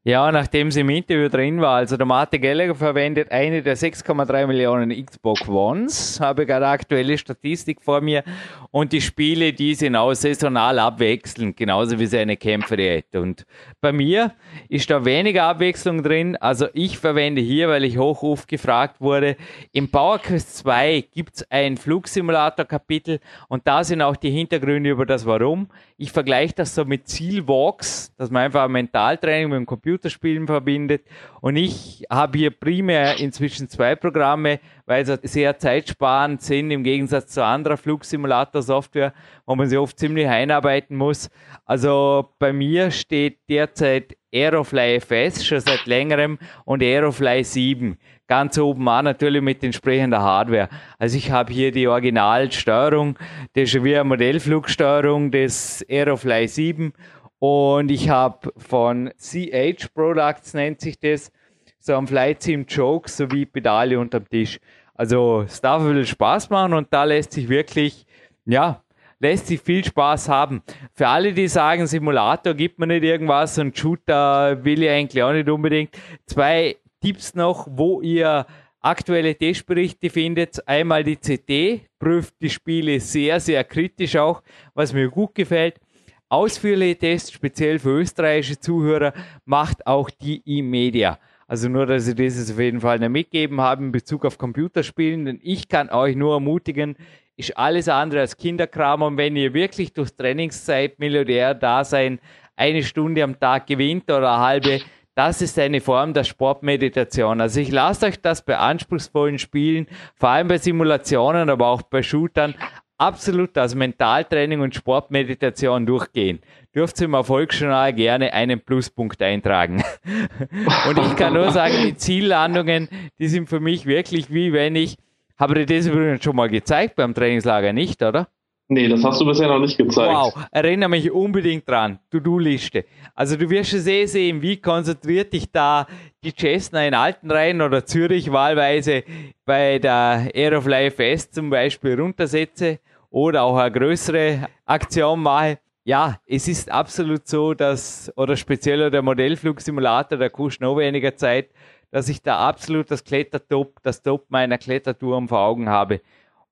Ja, nachdem sie im Interview drin war, also der Martin Gallagher verwendet eine der 6,3 Millionen Xbox Ones, habe gerade aktuelle Statistik vor mir und die Spiele, die sind auch saisonal abwechselnd, genauso wie seine Kämpferdiät. Und bei mir ist da weniger Abwechslung drin, also ich verwende hier, weil ich hoch gefragt wurde, im PowerQuest 2 gibt es ein Flugsimulator-Kapitel und da sind auch die Hintergründe über das Warum. Ich vergleiche das so mit Zielwalks, dass man einfach ein Mentaltraining mit dem Computer Computerspielen verbindet. Und ich habe hier primär inzwischen zwei Programme, weil sie sehr zeitsparend sind im Gegensatz zu anderer Flugsimulator-Software, wo man sich oft ziemlich einarbeiten muss. Also bei mir steht derzeit Aerofly FS schon seit längerem und Aerofly 7 ganz oben an, natürlich mit entsprechender Hardware. Also ich habe hier die Originalsteuerung, das ist wie eine Modellflugsteuerung des Aerofly 7 und ich habe von CH Products, nennt sich das, so am Flight Sim Joke sowie Pedale unterm Tisch. Also es darf ein bisschen Spaß machen und da lässt sich wirklich, ja, lässt sich viel Spaß haben. Für alle, die sagen, Simulator gibt mir nicht irgendwas und Shooter will ich eigentlich auch nicht unbedingt. Zwei Tipps noch, wo ihr aktuelle Testberichte findet. Einmal die CT, prüft die Spiele sehr, sehr kritisch auch, was mir gut gefällt. Ausführliche Tests, speziell für österreichische Zuhörer, macht auch die E-Media. Also nur, dass ich das auf jeden Fall mitgeben habe in Bezug auf Computerspielen, denn ich kann euch nur ermutigen, ist alles andere als Kinderkram und wenn ihr wirklich durch Trainingszeit Millionär da sein, eine Stunde am Tag gewinnt oder eine halbe, das ist eine Form der Sportmeditation. Also ich lasse euch das bei anspruchsvollen Spielen, vor allem bei Simulationen, aber auch bei Shootern, absolut als Mentaltraining und Sportmeditation durchgehen. Dürft ihr im Erfolgsjournal gerne einen Pluspunkt eintragen. und ich kann nur sagen, die Ziellandungen, die sind für mich wirklich wie wenn ich, habe dir das übrigens schon mal gezeigt beim Trainingslager, nicht, oder? Nee, das hast du bisher noch nicht gezeigt. Wow, erinnere mich unbedingt dran. To-Do-Liste. Also du wirst schon sehr sehen, wie konzentriert dich da die Cessna in Altenrhein oder Zürich wahlweise bei der Air of Life S zum Beispiel runtersetze oder auch eine größere Aktion mache. Ja, es ist absolut so, dass, oder speziell der Modellflugsimulator, der kostet noch weniger Zeit, dass ich da absolut das Klettertop, das Top meiner Klettertour vor Augen habe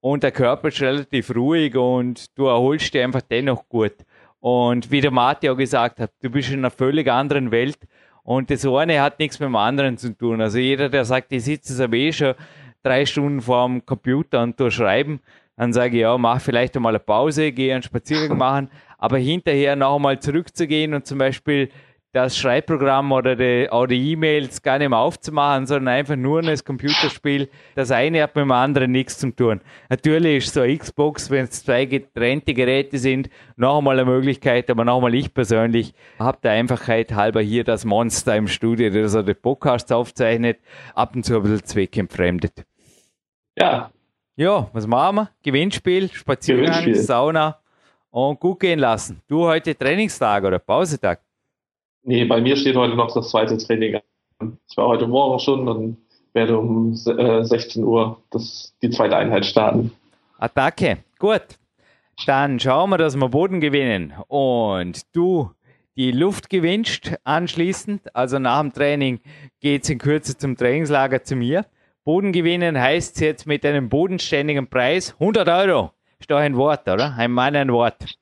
und der Körper ist relativ ruhig und du erholst dich einfach dennoch gut. Und wie der Martin auch gesagt hat, du bist in einer völlig anderen Welt und das eine hat nichts mit dem anderen zu tun. Also jeder, der sagt, ich sitze jetzt aber eh schon drei Stunden vor dem Computer und du schreiben, dann sage ich, ja, mach vielleicht einmal eine Pause, gehe einen Spaziergang machen, aber hinterher noch einmal zurückzugehen und zum Beispiel das Schreibprogramm oder die, oder die E-Mails gar nicht mehr aufzumachen, sondern einfach nur das Computerspiel. Das eine hat mit dem anderen nichts zu tun. Natürlich ist so eine Xbox, wenn es zwei getrennte Geräte sind, noch einmal eine Möglichkeit, aber noch einmal ich persönlich habe der Einfachheit halber hier das Monster im Studio, das so die Podcasts aufzeichnet, ab und zu ein bisschen zweckentfremdet. Ja. Ja, was machen wir? Gewinnspiel, Spaziergang, Gewinnspiel. Sauna und gut gehen lassen. Du heute Trainingstag oder Pausetag? Nee, bei mir steht heute noch das zweite Training an. Ich war heute Morgen schon und werde um 16 äh, Uhr das, die zweite Einheit starten. Attacke. Gut. Dann schauen wir, dass wir Boden gewinnen. Und du die Luft gewinnst anschließend. Also nach dem Training geht es in Kürze zum Trainingslager zu mir. Boden gewinnen heißt jetzt mit einem bodenständigen Preis 100 Euro. Ist doch ein Wort, oder? Ein Mann, ein Wort.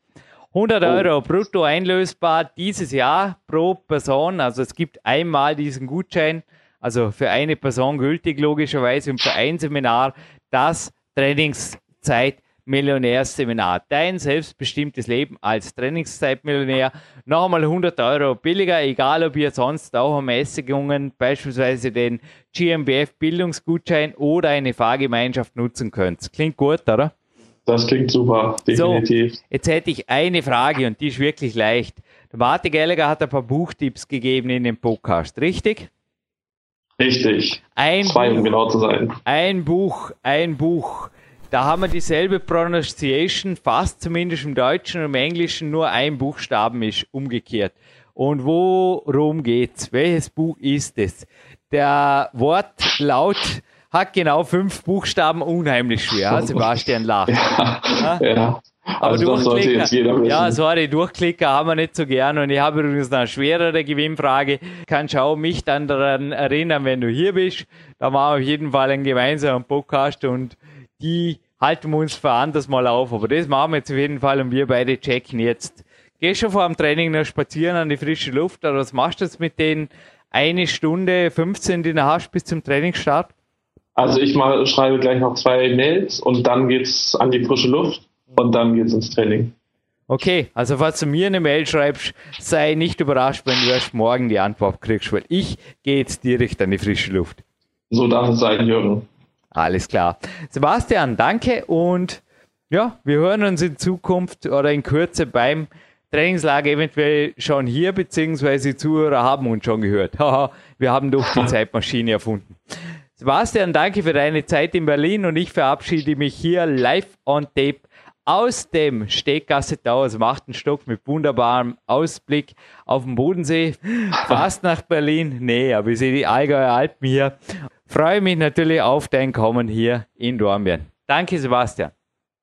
100 Euro brutto einlösbar dieses Jahr pro Person. Also es gibt einmal diesen Gutschein, also für eine Person gültig logischerweise und für ein Seminar das Trainingszeit Millionärseminar. Dein selbstbestimmtes Leben als Trainingszeitmillionär. Noch einmal 100 Euro billiger, egal ob ihr sonst auch Ermäßigungen, beispielsweise den GmbF Bildungsgutschein oder eine Fahrgemeinschaft nutzen könnt. Klingt gut, oder? Das klingt super, definitiv. So, jetzt hätte ich eine Frage und die ist wirklich leicht. Der Martin Gallagher hat ein paar Buchtipps gegeben in dem Podcast, richtig? Richtig. Ein Zwei, Buch, um genau zu sein. Ein Buch, ein Buch da haben wir dieselbe Pronunciation, fast zumindest im Deutschen und im Englischen, nur ein Buchstaben ist umgekehrt. Und worum geht's? Welches Buch ist es? Der Wortlaut hat genau fünf Buchstaben, unheimlich schwer. Sebastian lacht. Ja, ja. Aber also das sollte jetzt jeder wissen. Ja, sorry, Durchklicker haben wir nicht so gern. Und ich habe übrigens noch eine schwerere Gewinnfrage. Kannst auch mich dann daran erinnern, wenn du hier bist. Da machen wir auf jeden Fall einen gemeinsamen Podcast und die halten wir uns für anders mal auf. Aber das machen wir jetzt auf jeden Fall und wir beide checken jetzt. Gehst schon vor dem Training noch spazieren an die frische Luft oder was machst du jetzt mit den eine Stunde 15, die du hast bis zum Trainingsstart? Also ich mal schreibe gleich noch zwei Mails und dann geht's an die frische Luft und dann geht's ins Training. Okay, also falls du mir eine Mail schreibst, sei nicht überrascht, wenn du erst morgen die Antwort kriegst, weil ich gehe jetzt direkt an die frische Luft. So darf es sein, Jürgen. Alles klar. Sebastian, danke und ja, wir hören uns in Zukunft oder in Kürze beim Trainingslager eventuell schon hier, beziehungsweise die Zuhörer haben uns schon gehört. Haha, wir haben doch die Zeitmaschine erfunden. Sebastian, danke für deine Zeit in Berlin und ich verabschiede mich hier live on tape aus dem Steggasse Tower, also im Stock mit wunderbarem Ausblick auf den Bodensee. Fast nach Berlin. Nee, aber ich sehe die Allgäuer Alpen hier freue mich natürlich auf dein Kommen hier in Dornbirn. Danke, Sebastian.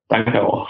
Danke auch.